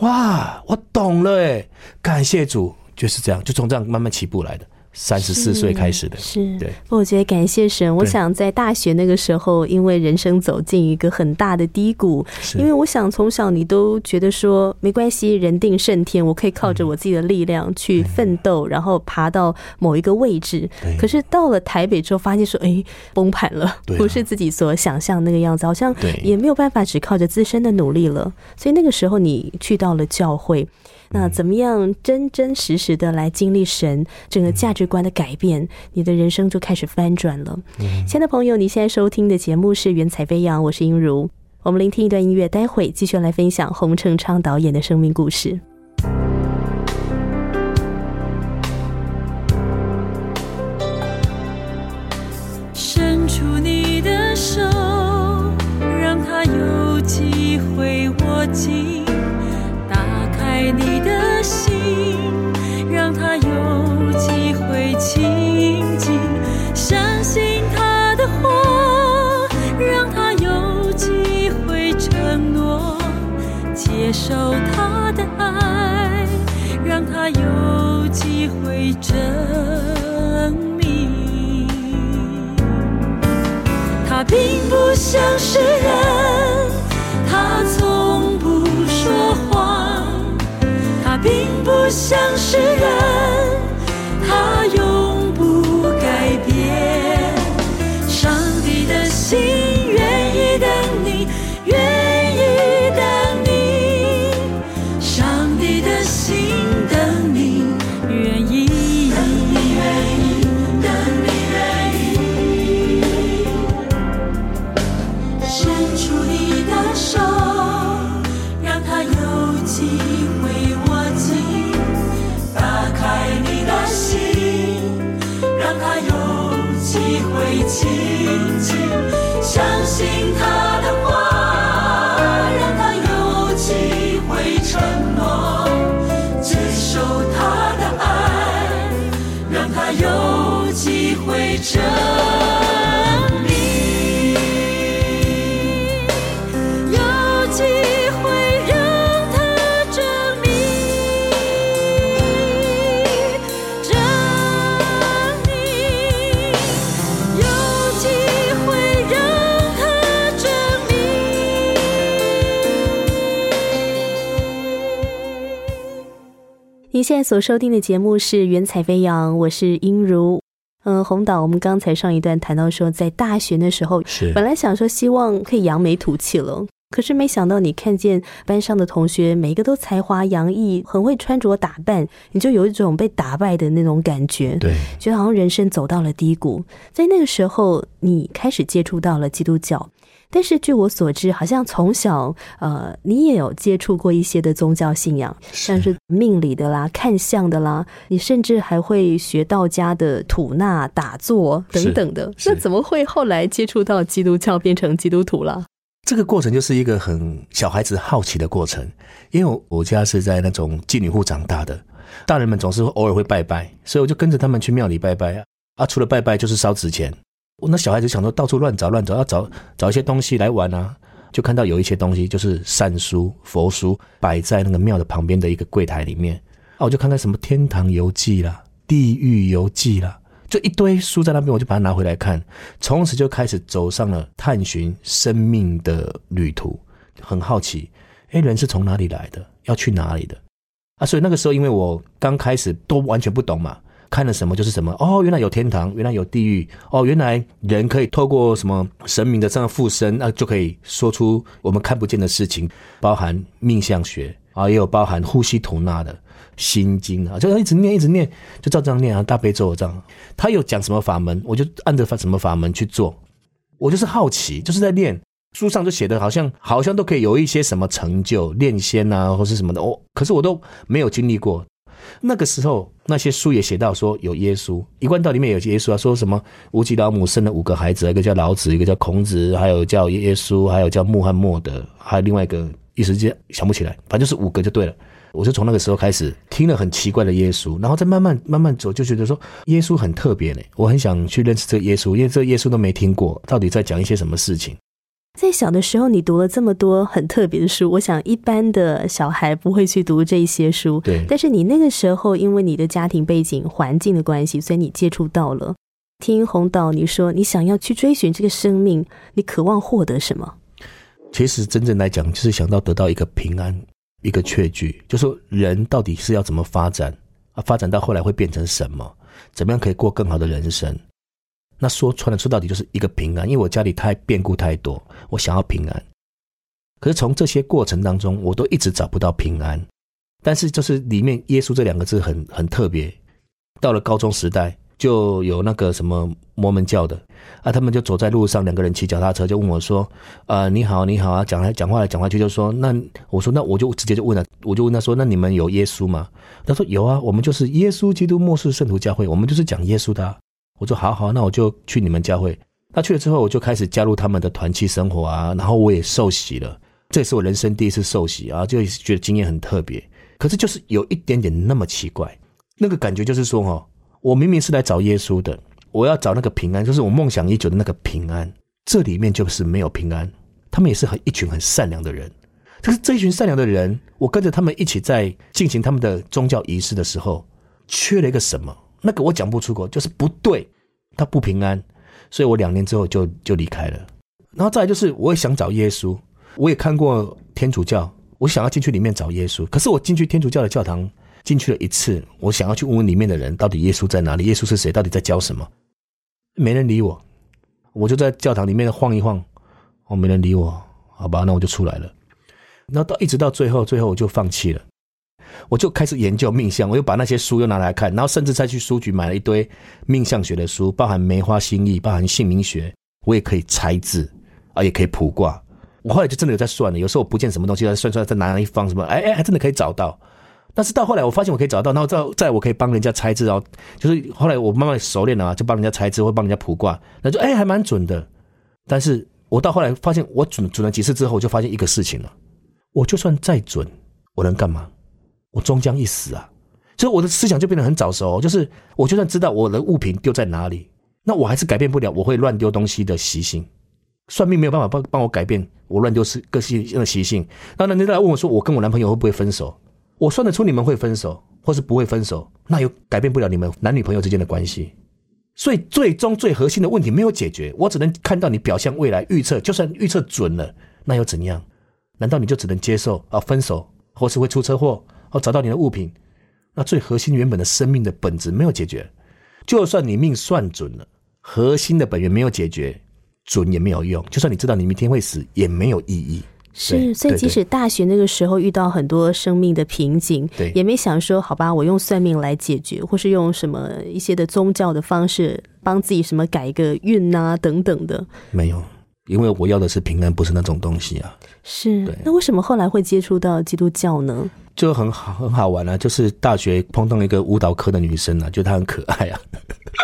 哇，我懂了哎，感谢主，就是这样，就从这样慢慢起步来的。三十四岁开始的。是，对。我觉得感谢神，我想在大学那个时候，因为人生走进一个很大的低谷，因为我想从小你都觉得说没关系，人定胜天，我可以靠着我自己的力量去奋斗，然后爬到某一个位置。可是到了台北之后，发现说，哎，崩盘了，不是自己所想象那个样子，好像也没有办法只靠着自身的努力了。所以那个时候你去到了教会。那怎么样真真实实的来经历神整个价值观的改变，你的人生就开始翻转了。亲爱的朋友，你现在收听的节目是《云彩飞扬》，我是英如。我们聆听一段音乐，待会继续来分享洪成昌导演的生命故事。证明。他并不像是人，现在所收听的节目是《云彩飞扬》，我是英如。嗯，红导，我们刚才上一段谈到说，在大学的时候，是本来想说希望可以扬眉吐气了，可是没想到你看见班上的同学每一个都才华洋溢，很会穿着打扮，你就有一种被打败的那种感觉，对，觉得好像人生走到了低谷。在那个时候，你开始接触到了基督教。但是据我所知，好像从小呃，你也有接触过一些的宗教信仰，像是命理的啦、看相的啦，你甚至还会学道家的吐纳、打坐等等的。那怎么会后来接触到基督教，变成基督徒了？这个过程就是一个很小孩子好奇的过程，因为我家是在那种妓女户长大的，大人们总是偶尔会拜拜，所以我就跟着他们去庙里拜拜啊。啊，除了拜拜就是烧纸钱。我那小孩子想说，到处乱找乱找，要找找一些东西来玩啊，就看到有一些东西，就是善书、佛书摆在那个庙的旁边的一个柜台里面啊，我就看看什么《天堂游记》啦，《地狱游记》啦，就一堆书在那边，我就把它拿回来看，从此就开始走上了探寻生命的旅途，很好奇，哎，人是从哪里来的，要去哪里的啊？所以那个时候，因为我刚开始都完全不懂嘛。看了什么就是什么哦，原来有天堂，原来有地狱哦，原来人可以透过什么神明的这样附身，那就可以说出我们看不见的事情，包含命相学啊，也有包含呼吸吐纳的心经啊，就一直念一直念，就照这样念啊，大悲咒这样。他有讲什么法门，我就按着法什么法门去做。我就是好奇，就是在练书上就写的，好像好像都可以有一些什么成就，炼仙啊，或是什么的。我可是我都没有经历过。那个时候，那些书也写到说有耶稣，《一贯道》里面有些耶稣啊，说什么无极老母生了五个孩子，一个叫老子，一个叫孔子，还有叫耶稣，还有叫穆罕默德，还有另外一个一时间想不起来，反正就是五个就对了。我就从那个时候开始听了很奇怪的耶稣，然后再慢慢慢慢走，就觉得说耶稣很特别嘞，我很想去认识这个耶稣，因为这个耶稣都没听过，到底在讲一些什么事情。在小的时候，你读了这么多很特别的书，我想一般的小孩不会去读这些书。对但是你那个时候，因为你的家庭背景、环境的关系，所以你接触到了。听洪导你说，你想要去追寻这个生命，你渴望获得什么？其实真正来讲，就是想到得到一个平安，一个确据，就说人到底是要怎么发展啊？发展到后来会变成什么？怎么样可以过更好的人生？那说穿了，说到底就是一个平安。因为我家里太变故太多，我想要平安。可是从这些过程当中，我都一直找不到平安。但是就是里面“耶稣”这两个字很很特别。到了高中时代，就有那个什么摩门教的啊，他们就走在路上，两个人骑脚踏车，就问我说：“呃，你好，你好啊！”讲来讲话来讲话去，就说：“那我说那我就直接就问了，我就问他说：那你们有耶稣吗？”他说：“有啊，我们就是耶稣基督末世圣徒教会，我们就是讲耶稣的、啊。”我说：“好好，那我就去你们教会。”那去了之后，我就开始加入他们的团契生活啊，然后我也受洗了，这也是我人生第一次受洗啊，就也是觉得经验很特别。可是就是有一点点那么奇怪，那个感觉就是说，哈，我明明是来找耶稣的，我要找那个平安，就是我梦想已久的那个平安，这里面就是没有平安。他们也是很一群很善良的人，可是这一群善良的人，我跟着他们一起在进行他们的宗教仪式的时候，缺了一个什么？那个我讲不出口，就是不对，他不平安，所以我两年之后就就离开了。然后再来就是，我也想找耶稣，我也看过天主教，我想要进去里面找耶稣。可是我进去天主教的教堂进去了一次，我想要去问问里面的人，到底耶稣在哪里？耶稣是谁？到底在教什么？没人理我，我就在教堂里面晃一晃，哦，没人理我，好吧，那我就出来了。然后到一直到最后，最后我就放弃了。我就开始研究命相，我又把那些书又拿来看，然后甚至再去书局买了一堆命相学的书，包含梅花心意，包含姓名学，我也可以猜字啊，也可以卜卦。我后来就真的有在算了，有时候我不见什么东西，再算出来，在哪一放什么，哎哎，还真的可以找到。但是到后来，我发现我可以找到，然后再再我可以帮人家猜字哦，就是后来我慢慢熟练了啊，就帮人家猜字，或帮人家卜卦，那就哎还蛮准的。但是我到后来发现，我准准了几次之后，我就发现一个事情了，我就算再准，我能干嘛？我终将一死啊！所以我的思想就变得很早熟，就是我就算知道我的物品丢在哪里，那我还是改变不了我会乱丢东西的习性。算命没有办法帮帮我改变我乱丢是个性的习性。那那你再来问我说，我跟我男朋友会不会分手？我算得出你们会分手，或是不会分手，那又改变不了你们男女朋友之间的关系。所以最终最核心的问题没有解决，我只能看到你表象未来预测，就算预测准了，那又怎样？难道你就只能接受啊分手，或是会出车祸？哦，找到你的物品，那最核心原本的生命的本质没有解决。就算你命算准了，核心的本源没有解决，准也没有用。就算你知道你明天会死，也没有意义。是，所以即使大学那个时候遇到很多生命的瓶颈，对，也没想说好吧，我用算命来解决，或是用什么一些的宗教的方式帮自己什么改一个运啊等等的，没有，因为我要的是平安，不是那种东西啊。是，那为什么后来会接触到基督教呢？就很好很好玩啊！就是大学碰到一个舞蹈科的女生啊，就她很可爱啊，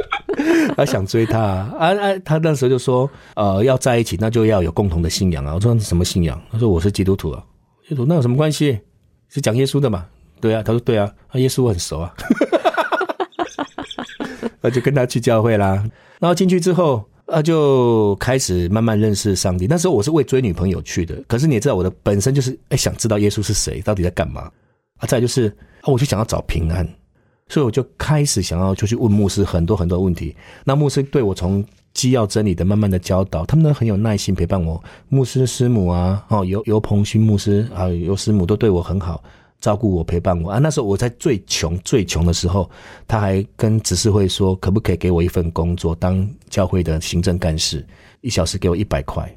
她想追她啊啊！他那时候就说，呃，要在一起，那就要有共同的信仰啊。我说什么信仰？她说我是基督徒啊。基督徒那有什么关系？是讲耶稣的嘛？对啊。她说对啊，啊耶稣我很熟啊。那就跟他去教会啦。然后进去之后，啊就开始慢慢认识上帝。那时候我是为追女朋友去的，可是你也知道我的本身就是哎想知道耶稣是谁，到底在干嘛啊？再就是啊，我就想要找平安，所以我就开始想要就去问牧师很多很多问题。那牧师对我从基要真理的慢慢的教导，他们都很有耐心陪伴我。牧师师母啊，哦尤尤鹏勋牧师啊，尤师母都对我很好。照顾我，陪伴我啊！那时候我在最穷、最穷的时候，他还跟执事会说，可不可以给我一份工作，当教会的行政干事，一小时给我一百块。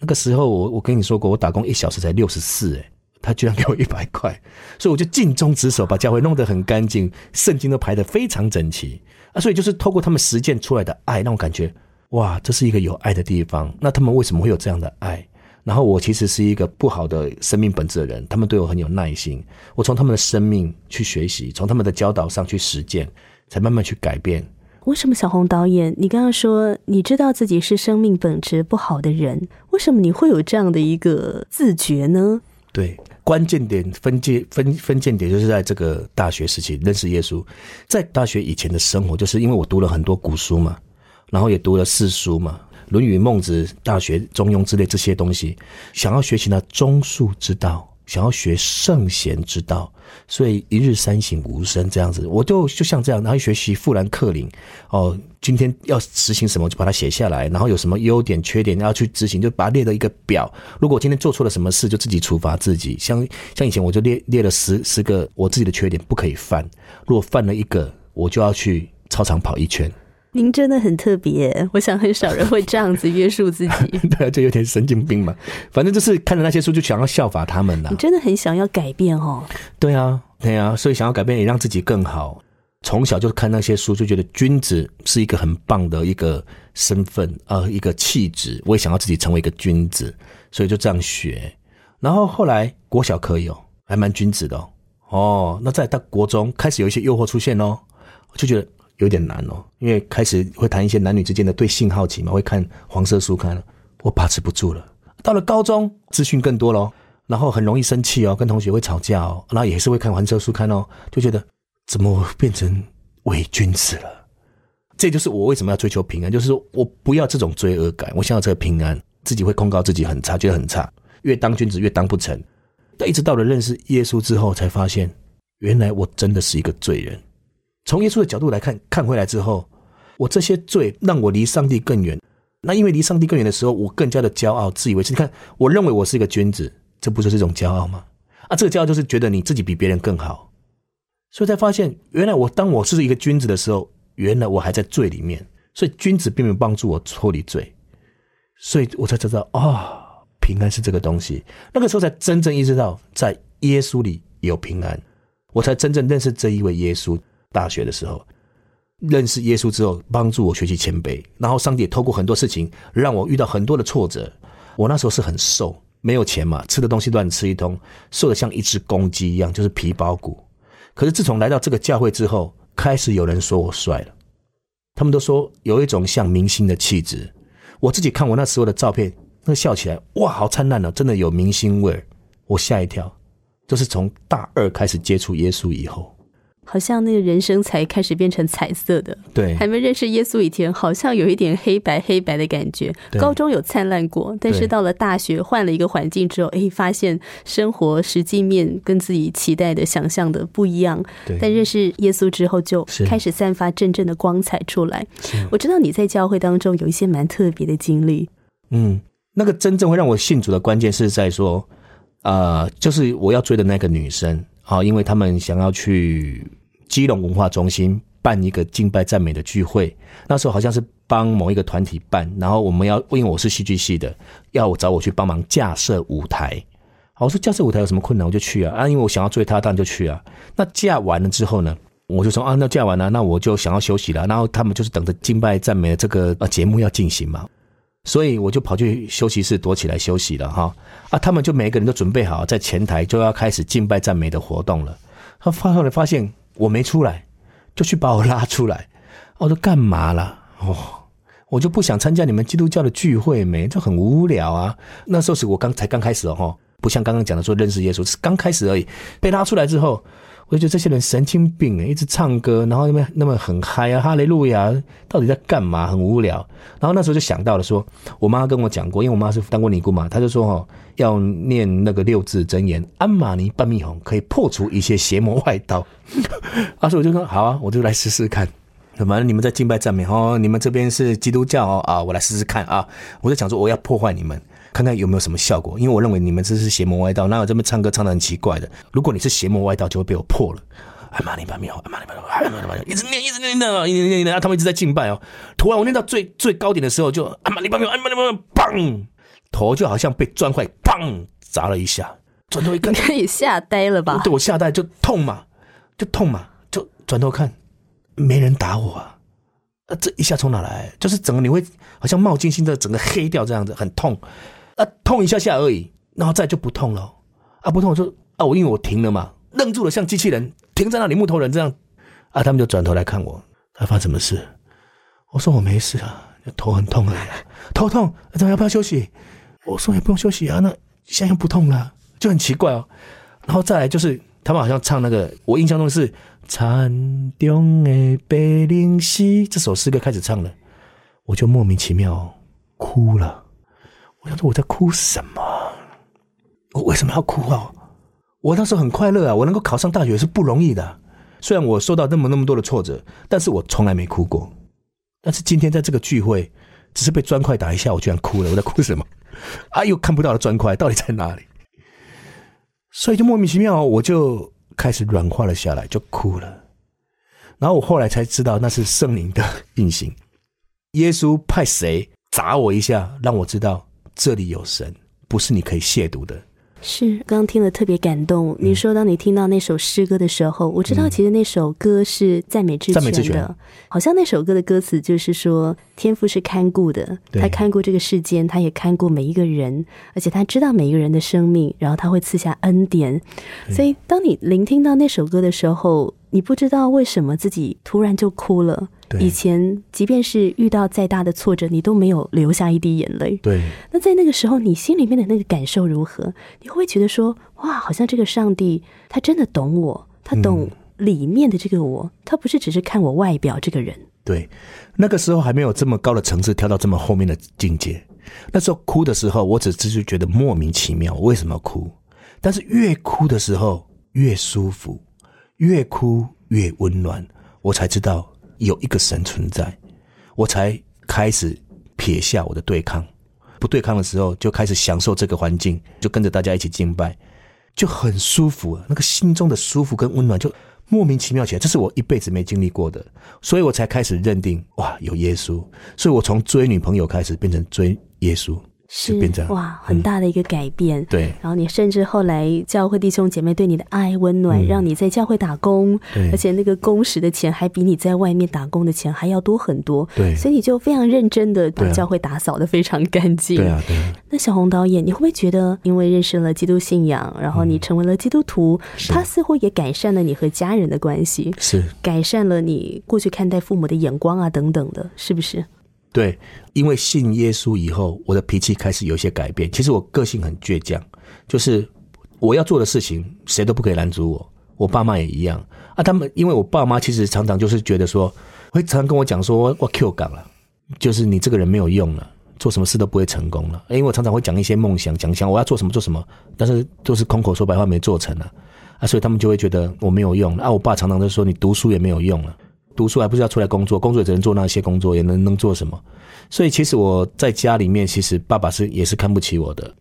那个时候，我我跟你说过，我打工一小时才六十四，诶他居然给我一百块，所以我就尽忠职守，把教会弄得很干净，圣经都排得非常整齐啊！所以就是透过他们实践出来的爱，让我感觉哇，这是一个有爱的地方。那他们为什么会有这样的爱？然后我其实是一个不好的生命本质的人，他们对我很有耐心。我从他们的生命去学习，从他们的教导上去实践，才慢慢去改变。为什么小红导演，你刚刚说你知道自己是生命本质不好的人，为什么你会有这样的一个自觉呢？对，关键点分界分分界点就是在这个大学时期认识耶稣。在大学以前的生活，就是因为我读了很多古书嘛，然后也读了四书嘛。论语》《孟子》《大学》《中庸》之类这些东西，想要学习呢中术之道，想要学圣贤之道，所以一日三省吾身这样子，我就就像这样，然后学习富兰克林，哦，今天要执行什么就把它写下来，然后有什么优点缺点要去执行，就把它列了一个表。如果今天做错了什么事，就自己处罚自己。像像以前我就列列了十十个我自己的缺点不可以犯，如果犯了一个，我就要去操场跑一圈。您真的很特别，我想很少人会这样子约束自己。对啊，就有点神经病嘛。反正就是看着那些书就想要效法他们呐你。真的很想要改变哦。对啊，对啊，所以想要改变也让自己更好。从小就看那些书，就觉得君子是一个很棒的一个身份呃，一个气质。我也想要自己成为一个君子，所以就这样学。然后后来国小可以哦，还蛮君子的哦。哦，那再到国中开始有一些诱惑出现哦，就觉得有点难哦，因为开始会谈一些男女之间的对性好奇嘛，会看黄色书刊，我把持不住了。到了高中，资讯更多咯，然后很容易生气哦，跟同学会吵架哦，然后也是会看黄色书刊哦，就觉得怎么变成伪君子了？这就是我为什么要追求平安，就是说我不要这种罪恶感，我想要这个平安，自己会控告自己很差，觉得很差，越当君子越当不成。但一直到了认识耶稣之后，才发现原来我真的是一个罪人。从耶稣的角度来看，看回来之后，我这些罪让我离上帝更远。那因为离上帝更远的时候，我更加的骄傲、自以为是。你看，我认为我是一个君子，这不就是一种骄傲吗？啊，这个骄傲就是觉得你自己比别人更好，所以才发现，原来我当我是一个君子的时候，原来我还在罪里面。所以君子并没有帮助我脱离罪，所以我才知道啊、平安是这个东西。那个时候才真正意识到，在耶稣里有平安，我才真正认识这一位耶稣。大学的时候，认识耶稣之后，帮助我学习谦卑，然后上帝也透过很多事情让我遇到很多的挫折。我那时候是很瘦，没有钱嘛，吃的东西乱吃一通，瘦的像一只公鸡一样，就是皮包骨。可是自从来到这个教会之后，开始有人说我帅了，他们都说有一种像明星的气质。我自己看我那时候的照片，那笑起来，哇，好灿烂哦，真的有明星味儿。我吓一跳，就是从大二开始接触耶稣以后。好像那个人生才开始变成彩色的。对还没认识耶稣以前，好像有一点黑白黑白的感觉。高中有灿烂过，但是到了大学，换了一个环境之后，哎，发现生活实际面跟自己期待的、想象的不一样。对但认识耶稣之后，就开始散发真正的光彩出来。我知道你在教会当中有一些蛮特别的经历。嗯，那个真正会让我信主的关键是在说，呃，就是我要追的那个女生，好、因为他们想要去基隆文化中心办一个敬拜赞美的聚会，那时候好像是帮某一个团体办，然后我们要，因为我是戏剧系的，要我找我去帮忙架设舞台。我说架设舞台有什么困难，我就去啊啊，因为我想要追她，当然就去啊。那架完了之后呢？我就说啊，那架完了，那我就想要休息了。然后他们就是等着敬拜赞美的这个呃节目要进行嘛，所以我就跑去休息室躲起来休息了哈。啊，他们就每个人都准备好在前台就要开始敬拜赞美的活动了。他发后来发现我没出来，就去把我拉出来。我说干嘛啦？哦，我就不想参加你们基督教的聚会没，这很无聊啊。那时候是我刚才刚开始哦，不像刚刚讲的说认识耶稣，是刚开始而已。被拉出来之后，我就觉得这些人神经病诶，一直唱歌，然后那么那么很嗨啊，哈利路亚，到底在干嘛？很无聊。然后那时候就想到了说，我妈跟我讲过，因为我妈是当过尼姑嘛，她就说哦，要念那个六字真言，安玛尼半蜜红，可以破除一些邪魔外道。啊，所以我就说好啊，我就来试试看。反正你们在敬拜赞美哦，你们这边是基督教哦啊，我来试试看啊。我在想说我要破坏你们，看看有没有什么效果，因为我认为你们这是邪魔歪道，那我这边唱歌唱的很奇怪的。如果你是邪魔歪道，就会被我破了。哎妈，你把妙，哎妈，你把哎妈，你把一直念，一直念，念，一直念，念，他们一直在敬拜哦。突然我念到最最高点的时候，就哎妈，你把妙，哎妈，你把妙，砰，头就好像被砖块砰砸了一下，转头一看 你，可以吓呆了吧？对我吓呆就痛嘛，就痛嘛，就转头看，没人打我啊！啊，这一下从哪来？就是整个你会好像冒金星的整个黑掉这样子，很痛啊，痛一下下而已，然后再就不痛了啊，不痛我就啊，我因为我停了嘛，愣住了，像机器人停在那里，木头人这样啊，他们就转头来看我，他发什么事？我说我没事啊，头很痛啊，头痛，怎么要不要休息？我说也不用休息啊，那现在又不痛了，就很奇怪哦。然后再来就是他们好像唱那个，我印象中是《残中的白灵溪》这首诗歌开始唱了，我就莫名其妙、哭了。我想说我在哭什么？我为什么要哭啊？我那时候很快乐啊！我能够考上大学是不容易的。虽然我受到那么那么多的挫折，但是我从来没哭过。但是今天在这个聚会，只是被砖块打一下，我居然哭了。我在哭什么？啊，又看不到的砖块到底在哪里？所以就莫名其妙，我就开始软化了下来，就哭了。然后我后来才知道，那是圣灵的运行。耶稣派谁砸我一下，让我知道这里有神，不是你可以亵渎的。是，刚刚听了特别感动。你说，当你听到那首诗歌的时候，我知道其实那首歌是赞美之泉的，好像那首歌的歌词就是说，天父是看顾的，他看顾这个世间，他也看顾每一个人，而且他知道每一个人的生命，然后他会赐下恩典。所以，当你聆听到那首歌的时候，你不知道为什么自己突然就哭了。以前，即便是遇到再大的挫折，你都没有流下一滴眼泪。对。那在那个时候，你心里面的那个感受如何？你会觉得说，哇，好像这个上帝他真的懂我，他懂里面的这个我，他不是只是看我外表这个人。对。那个时候还没有这么高的层次，跳到这么后面的境界。那时候哭的时候，我只是觉得莫名其妙，为什么哭？但是越哭的时候越舒服，越哭越温暖，我才知道。有一个神存在，我才开始撇下我的对抗。不对抗的时候，就开始享受这个环境，就跟着大家一起敬拜，就很舒服。啊那个心中的舒服跟温暖，就莫名其妙起来。这是我一辈子没经历过的，所以我才开始认定，哇，有耶稣。所以我从追女朋友开始，变成追耶稣。是哇，很大的一个改变。对，然后你甚至后来教会弟兄姐妹对你的爱温暖，让你在教会打工，而且那个工时的钱还比你在外面打工的钱还要多很多。对，所以你就非常认真的把教会打扫的非常干净。对啊，对。那小红导演，你会不会觉得，因为认识了基督信仰，然后你成为了基督徒，他似乎也改善了你和家人的关系，是改善了你过去看待父母的眼光啊等等的，是不是？对，因为信耶稣以后，我的脾气开始有些改变。其实我个性很倔强，就是我要做的事情，谁都不可以拦阻我。我爸妈也一样啊。他们因为我爸妈其实常常就是觉得说，会常常跟我讲说，我 Q 港了，就是你这个人没有用了，做什么事都不会成功了。因为我常常会讲一些梦想，讲想我要做什么做什么，但是都是空口说白话，没做成了啊，所以他们就会觉得我没有用啊。我爸常常都说，你读书也没有用了。读书还不是要出来工作，工作也只能做那些工作，也能能做什么？所以其实我在家里面，其实爸爸是也是看不起我的。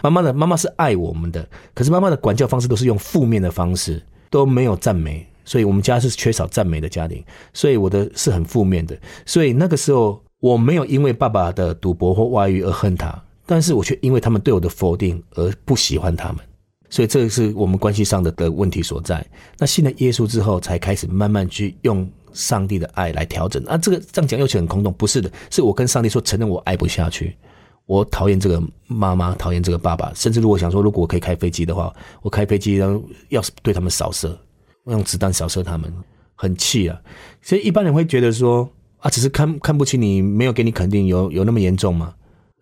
妈妈的妈妈是爱我们的，可是妈妈的管教方式都是用负面的方式，都没有赞美，所以我们家是缺少赞美的家庭，所以我的是很负面的。所以那个时候我没有因为爸爸的赌博或外遇而恨他，但是我却因为他们对我的否定而不喜欢他们。所以这个是我们关系上的的问题所在。那信了耶稣之后，才开始慢慢去用。上帝的爱来调整啊，这个这样讲又很空洞，不是的，是我跟上帝说，承认我爱不下去，我讨厌这个妈妈，讨厌这个爸爸，甚至如果想说，如果我可以开飞机的话，我开飞机，然后要对他们扫射，我用子弹扫射他们，很气啊。所以一般人会觉得说啊，只是看看不起你，没有给你肯定，有有那么严重吗？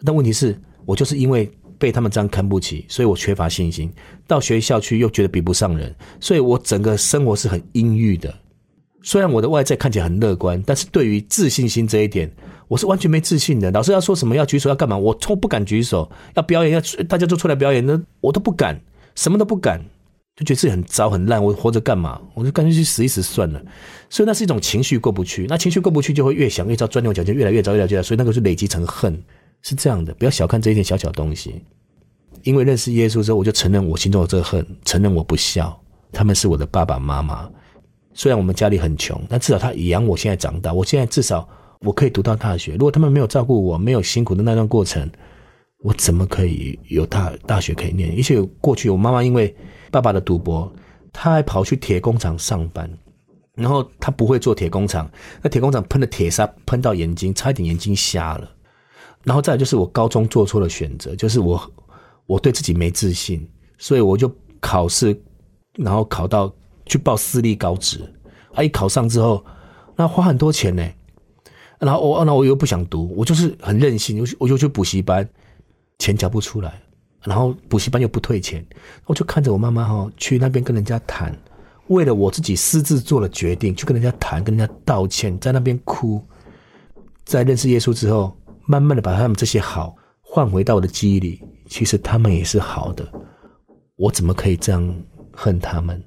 但问题是，我就是因为被他们这样看不起，所以我缺乏信心，到学校去又觉得比不上人，所以我整个生活是很阴郁的。虽然我的外在看起来很乐观，但是对于自信心这一点，我是完全没自信的。老师要说什么要举手要干嘛，我从不敢举手。要表演要大家都出来表演，那我都不敢，什么都不敢，就觉得自己很糟很烂。我活着干嘛？我就干脆去死一死算了。所以那是一种情绪过不去，那情绪过不去就会越想越糟，钻牛角尖，越来越糟越来越糟。所以那个是累积成恨，是这样的。不要小看这一点小小东西。因为认识耶稣之后，我就承认我心中有这个恨，承认我不孝，他们是我的爸爸妈妈。虽然我们家里很穷，但至少他养我现在长大。我现在至少我可以读到大学。如果他们没有照顾我，没有辛苦的那段过程，我怎么可以有大大学可以念？而且过去我妈妈因为爸爸的赌博，她还跑去铁工厂上班，然后她不会做铁工厂，那铁工厂喷的铁砂喷到眼睛，差一点眼睛瞎了。然后再就是我高中做错了选择，就是我我对自己没自信，所以我就考试，然后考到。去报私立高职，啊！一考上之后，那花很多钱呢。然后我，那我又不想读，我就是很任性，我我就去补习班，钱交不出来，然后补习班又不退钱，我就看着我妈妈哈去那边跟人家谈，为了我自己私自做了决定，去跟人家谈，跟人家道歉，在那边哭。在认识耶稣之后，慢慢的把他们这些好换回到我的记忆里，其实他们也是好的，我怎么可以这样恨他们？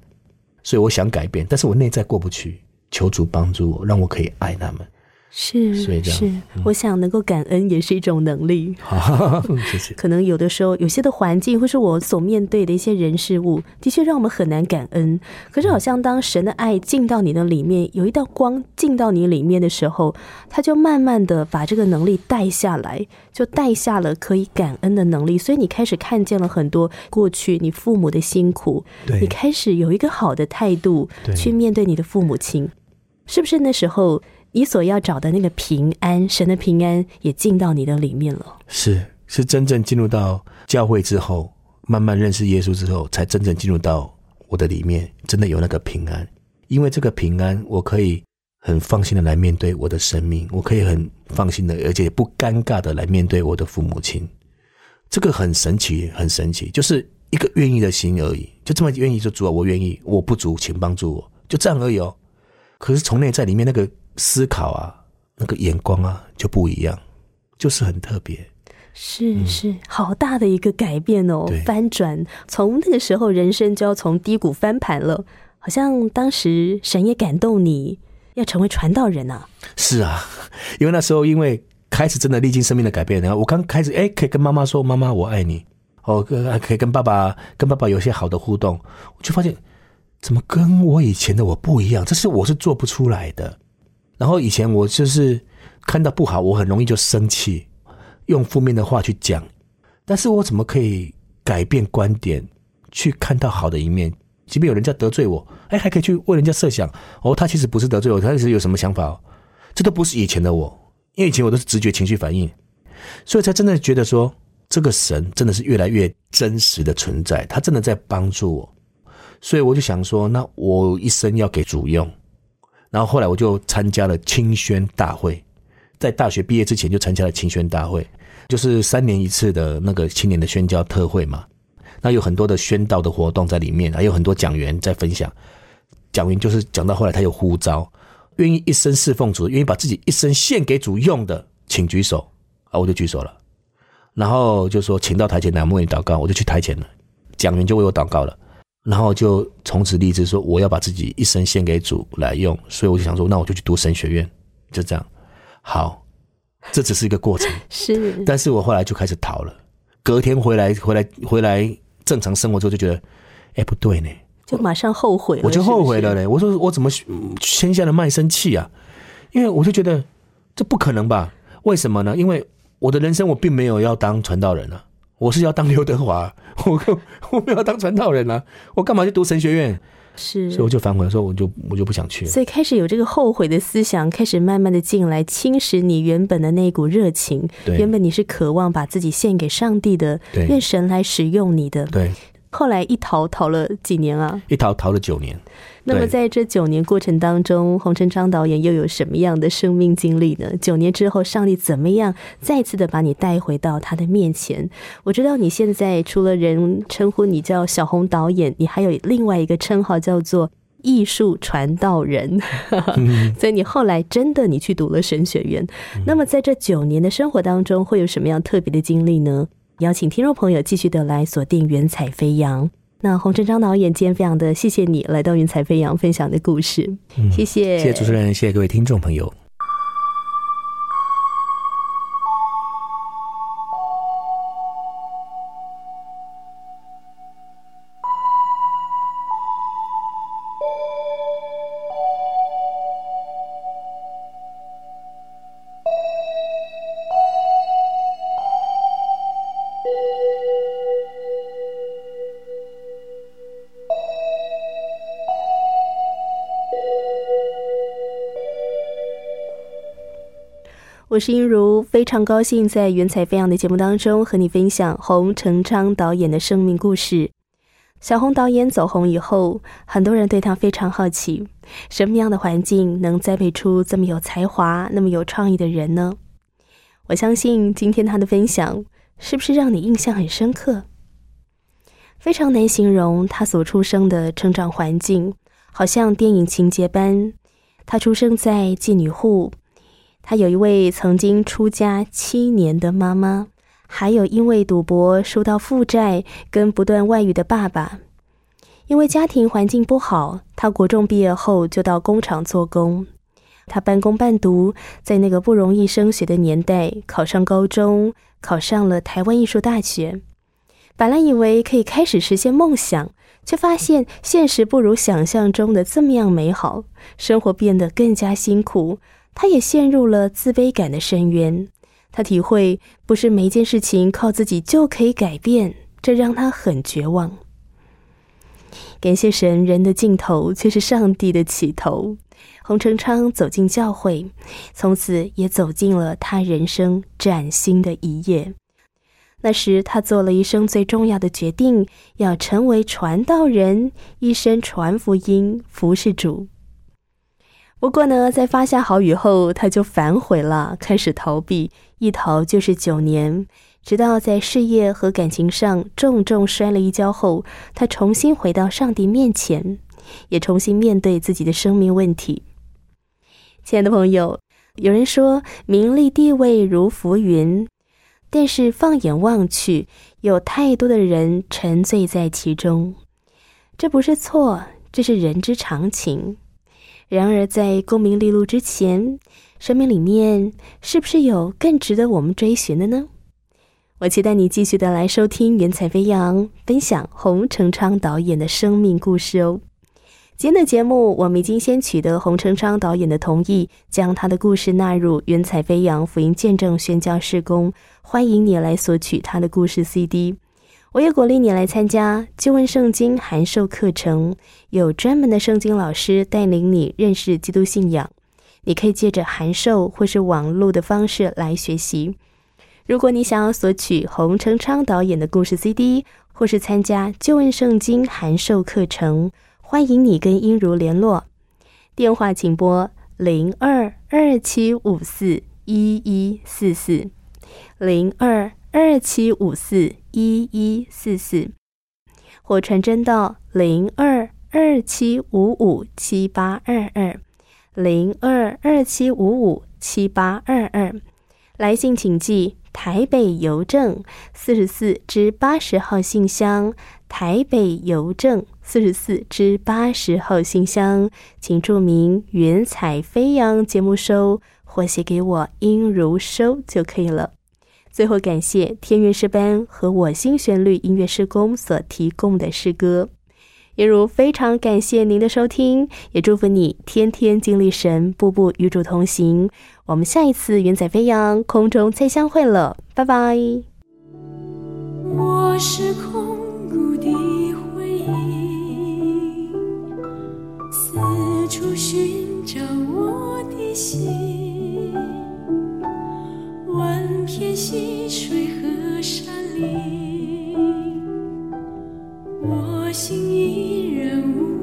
所以我想改变，但是我内在过不去，求主帮助我，让我可以爱他们。是是，我想能够感恩也是一种能力。好，谢谢。可能有的时候，有些的环境或是我所面对的一些人事物，的确让我们很难感恩。可是，好像当神的爱进到你的里面，有一道光进到你里面的时候，他就慢慢的把这个能力带下来，就带下了可以感恩的能力。所以，你开始看见了很多过去你父母的辛苦，对你开始有一个好的态度去面对你的父母亲，是不是？那时候你所要找的那个平安，神的平安也进到你的里面了。是是真正进入到教会之后，慢慢认识耶稣之后，才真正进入到我的里面，真的有那个平安。因为这个平安，我可以很放心的来面对我的生命，我可以很放心的，而且不尴尬的来面对我的父母亲。这个很神奇，很神奇，就是一个愿意的心而已，就这么愿意就主啊，我愿意，我不足，请帮助我，就这样而已哦。可是从内在里面那个思考啊，那个眼光啊就不一样，就是很特别。是是，好大的一个改变哦对，翻转。从那个时候，人生就要从低谷翻盘了。好像当时神也感动你，要成为传道人啊。是啊，因为那时候因为开始真的历经生命的改变，然后我刚开始哎，可以跟妈妈说妈妈我爱你，哦，可以跟爸爸跟爸爸有些好的互动，我就发现怎么跟我以前的我不一样，这是我是做不出来的。然后以前我就是看到不好，我很容易就生气，用负面的话去讲，但是我怎么可以改变观点，去看到好的一面？即便有人家得罪我，哎，还可以去为人家设想，哦，他其实不是得罪我，他其实有什么想法、哦，这都不是以前的我，因为以前我都是直觉情绪反应，所以才真的觉得说，这个神真的是越来越真实的存在，他真的在帮助我，所以我就想说，那我一生要给主用，然后后来我就参加了清宣大会，在大学毕业之前就参加了清宣大会，就是三年一次的那个青年的宣教特会嘛。那有很多的宣道的活动在里面，还有很多讲员在分享。讲员就是讲到后来，他有呼召，愿意一生侍奉主，愿意把自己一生献给主用的，请举手啊！我就举手了，然后就说请到台前来，我为你祷告，我就去台前了。讲员就为我祷告了，然后就从此立志说我要把自己一生献给主来用，所以我就想说，那我就去读神学院，就这样。好，这只是一个过程。是但是我后来就开始逃了。隔天回来，回来，回来正常生活之后，就觉得，哎，不对呢，就马上后悔了，我就后悔了嘞。我说我怎么嗯签下了卖身契啊？因为我就觉得这不可能吧？为什么呢？因为我的人生我并没有要当传道人啊，我是要当刘德华，我我没有要当传道人啊，我干嘛去读神学院？是？所以我就反悔说，我就我就不想去了。所以开始有这个后悔的思想，开始慢慢的进来，侵蚀你原本的那一股热情。对原本你是渴望把自己献给上帝的，对愿神来使用你的。对，后来一逃逃了几年啊？一逃逃了九年。那么在这九年过程当中，洪成章导演又有什么样的生命经历呢？九年之后，上帝怎么样再次的把你带回到他的面前？我知道你现在除了人称呼你叫小红导演，你还有另外一个称号叫做艺术传道人。所以你后来真的你去读了神学院。那么在这九年的生活当中，会有什么样特别的经历呢？邀请听众朋友继续的来锁定《云彩飞扬》。那洪振章导演今天非常的谢谢你来到《云彩飞扬》分享的故事，谢谢，谢谢主持人，谢谢各位听众朋友。是英如，非常高兴在《云彩飞扬》的节目当中和你分享洪成昌导演的生命故事。小红导演走红以后，很多人对他非常好奇，什么样的环境能栽培出这么有才华、那么有创意的人呢？我相信今天他的分享是不是让你印象很深刻？非常难形容他所出生的成长环境，好像电影情节般。他出生在妓女户。他有一位曾经出家七年的妈妈，还有因为赌博受到负债跟不断外遇的爸爸。因为家庭环境不好，他国中毕业后就到工厂做工。他半工半读，在那个不容易升学的年代，考上高中，考上了台湾艺术大学。本来以为可以开始实现梦想，却发现现实不如想象中的这么样美好，生活变得更加辛苦。他也陷入了自卑感的深渊。他体会不是每件事情靠自己就可以改变，这让他很绝望。感谢神，人的尽头却是上帝的起头。洪成昌走进教会，从此也走进了他人生崭新的一页。那时，他做了一生最重要的决定，要成为传道人，一生传福音，服侍主。不过呢，在发下好雨后，他就反悔了，开始逃避，一逃就是九年，直到在事业和感情上重重摔了一跤后，他重新回到上帝面前，也重新面对自己的生命问题。亲爱的朋友，有人说名利地位如浮云，但是放眼望去，有太多的人沉醉在其中。这不是错，这是人之常情。然而，在功名利禄之前，生命里面是不是有更值得我们追寻的呢？我期待你继续的来收听云彩飞扬分享洪成昌导演的生命故事哦。今天的节目，我们已经先取得洪成昌导演的同意，将他的故事纳入《云彩飞扬福音见证宣教事工》，欢迎你来索取他的故事 CD。我也鼓励你来参加旧问圣经函授课程，有专门的圣经老师带领你认识基督信仰。你可以借着函授或是网络的方式来学习。如果你想要索取洪成昌导演的故事 CD，或是参加旧问圣经函授课程。欢迎你跟英如联络，电话请拨零二二七五四一一四四零二二七五四一一四四，或传真到零二二七五五七八二二零二二七五五七八二二，来信请寄台北邮政四十四至八十号信箱，台北邮政。四十四至八十号信箱，请注明“云彩飞扬”节目收，或写给我“音如收”就可以了。最后，感谢天韵诗班和我心旋律音乐施工所提供的诗歌。也如非常感谢您的收听，也祝福你天天经历神，步步与主同行。我们下一次“云彩飞扬”空中再相会了，拜拜。我是空谷的。四处寻找我的心，万片溪水和山林，我心依然无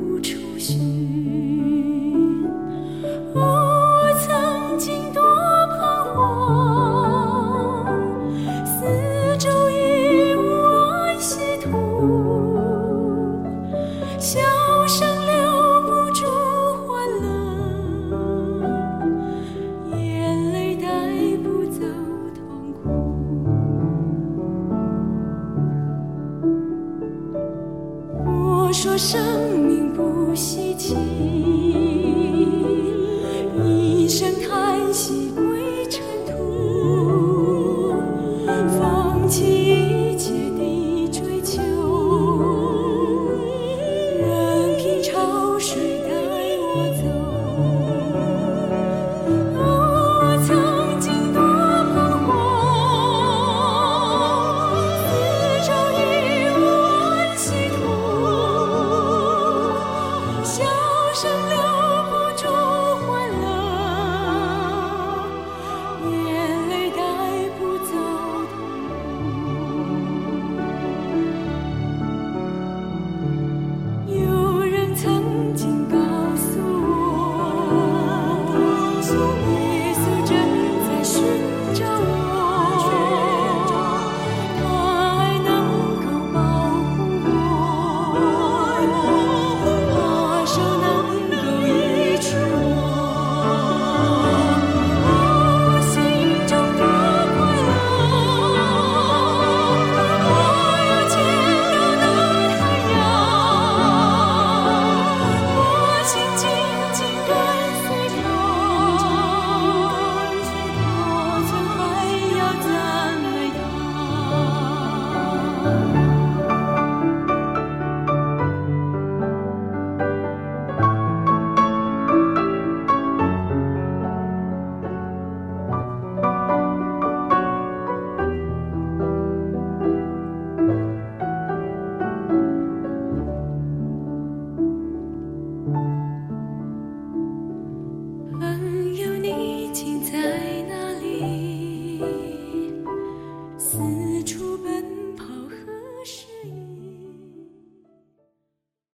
生命不息。